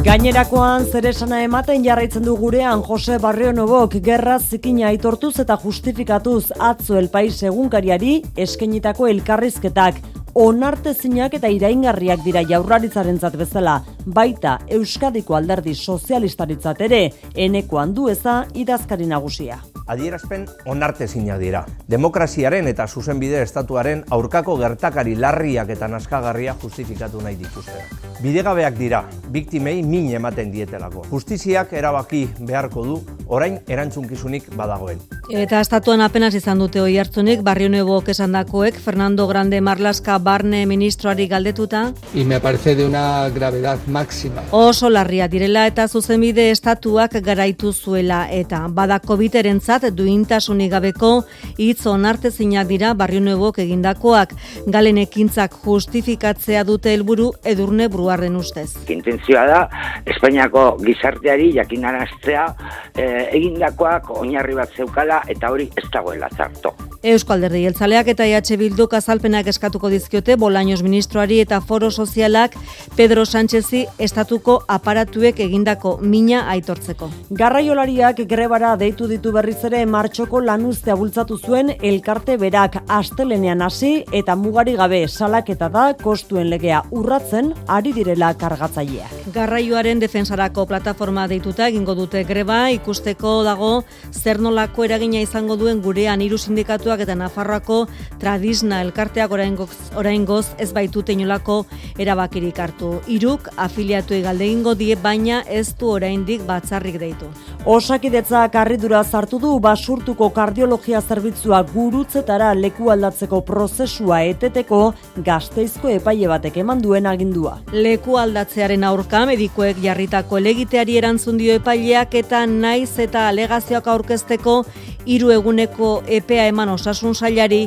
Gainerakoan zeresana ematen jarraitzen du gurean Jose Barrio Nobok gerra zikina aitortuz eta justifikatuz atzo el país egunkariari eskenitako elkarrizketak onartezinak eta iraingarriak dira jaurlaritzarentzat bezala, baita Euskadiko alderdi sozialistaritzat ere, eneko handu eza idazkari nagusia. Adierazpen onartezina dira. Demokraziaren eta zuzenbide estatuaren aurkako gertakari larriak eta naskagarria justifikatu nahi dituzte. Bidegabeak dira, biktimei min ematen dietelako. Justiziak erabaki beharko du, orain erantzunkizunik badagoen. Eta estatuan apenas izan dute hoi hartzunik, barrio nuevo esandakoek, Fernando Grande Marlaska barne ministroari galdetuta. Y me parece de una gravedad máxima. Oso larria direla eta zuzenbide estatuak garaitu zuela eta bada COVID-erentzat duintasunik gabeko hitz onartezinak dira barrio nuevok egindakoak galen ekintzak justifikatzea dute helburu edurne bruarren ustez. Intentzioa da Espainiako gizarteari jakinaraztea e, egindakoak oinarri bat zeukala eta hori ez dagoela zarto. Eusko Alderdi Jeltzaleak eta EH Bilduk azalpenak eskatuko dizkiote Bolaños ministroari eta Foro Sozialak Pedro Sánchezi estatuko aparatuek egindako mina aitortzeko. Garraiolariak grebara deitu ditu berriz ere martxoko lanuztea bultzatu zuen elkarte berak astelenean hasi eta mugari gabe salaketa da kostuen legea urratzen ari direla kargatzaileak. Garraioaren defensarako plataforma deituta egingo dute greba ikusteko dago zer nolako eragina izango duen gurean hiru sindikatu eta Nafarroako Tradisna elkarteak oraingoz oraingoz ez baitute inolako erabakirik hartu. Hiruk afiliatuei galde egingo die baina ez du oraindik batzarrik deitu. Osakidetza karridura sartu du basurtuko kardiologia zerbitzua gurutzetara leku aldatzeko prozesua eteteko gazteizko epaile batek eman duen agindua. Leku aldatzearen aurka medikoek jarritako elegiteari erantzun dio epaileak eta naiz eta alegazioak aurkezteko hiru eguneko epea eman osasun sailari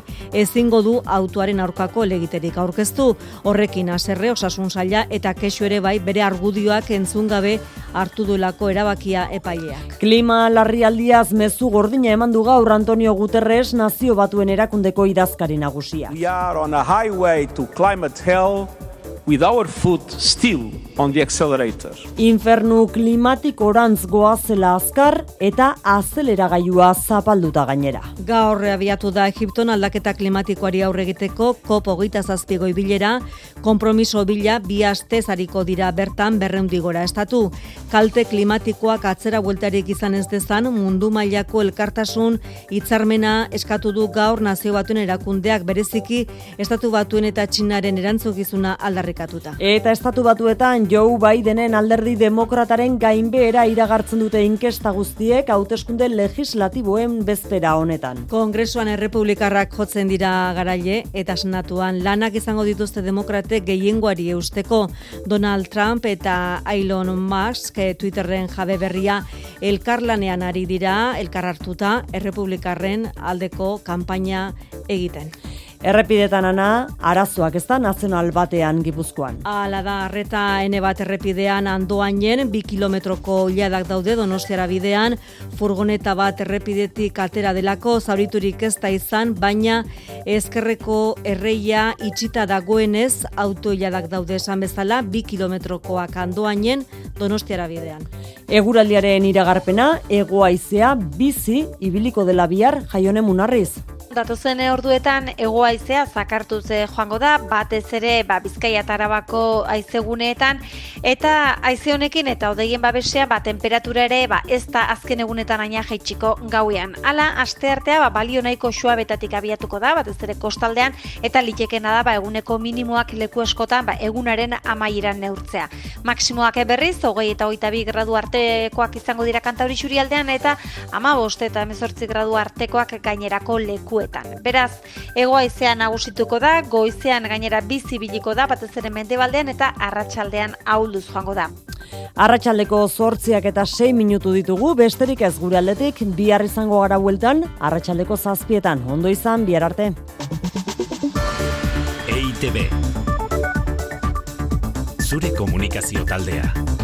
ezingo du autoaren aurkako elegiterik aurkeztu. Horrekin haserre osasun saila eta kexu ere bai bere argudioak entzun gabe hartu duelako erabakia epaileak. Klima larrialdiaz mezu gordina eman du gaur Antonio Guterres nazio batuen erakundeko idazkari nagusia. We are on a highway to climate hell with our foot still on the accelerator. Infernu klimatik orantz goazela azkar eta azeleragailua zapalduta gainera. Gaur abiatu da Egipton aldaketa klimatikoari aurre egiteko COP hogeita zazpigo bilera, konpromiso bila bi astez hariko dira bertan berreundi gora estatu. Kalte klimatikoak atzera bueltarik izan ez dezan mundu mailako elkartasun hitzarmena eskatu du gaur nazio batuen erakundeak bereziki estatu batuen eta txinaren erantzukizuna aldarrikatuta. Eta estatu batuetan Joe Bidenen alderdi demokrataren gainbehera iragartzen dute inkesta guztiek hauteskunde legislatiboen bezpera honetan. Kongresuan errepublikarrak jotzen dira garaile eta senatuan lanak izango dituzte demokrate gehiengoari eusteko Donald Trump eta Elon Musk Twitterren jabe berria elkarlanean ari dira elkar hartuta errepublikarren aldeko kanpaina egiten. Errepidetan ana, arazoak ez da nazional batean gipuzkoan. Ala da, arreta ene bat errepidean andoainen, bi kilometroko iladak daude donostiara bidean, furgoneta bat errepidetik atera delako, zauriturik ez da izan, baina ezkerreko erreia itxita dagoenez, auto iladak daude esan bezala, bi kilometrokoak andoainen, donostiara bidean. Eguraldiaren iragarpena, egoaizea, bizi, ibiliko dela bihar, jaione munarriz. Datozen orduetan ego aizea zakartuz joango da, batez ere ba, Bizkaia tarabako aizeguneetan, eta aize honekin eta odeien babesea ba, temperatura ere ba, ez da azken egunetan aina jaitsiko gauean. Hala, aste artea ba, balio nahiko suabetatik abiatuko da, batez ere kostaldean, eta litekena da ba, eguneko minimoak leku eskotan ba, egunaren amaieran neurtzea. Maksimoak berriz, hogei eta hogeita bi gradu artekoak izango dira kantauri aldean, eta ama boste eta emezortzi gradu artekoak gainerako leku lekuetan. Beraz, egoaizean nagusituko da, goizean gainera bizi biliko da, batez ere mendebaldean eta arratsaldean ahulduz joango da. Arratsaldeko zortziak eta 6 minutu ditugu, besterik ez gure aldetik, bihar izango gara bueltan, arratsaldeko zazpietan, ondo izan, bihar arte. EITB Zure komunikazio taldea.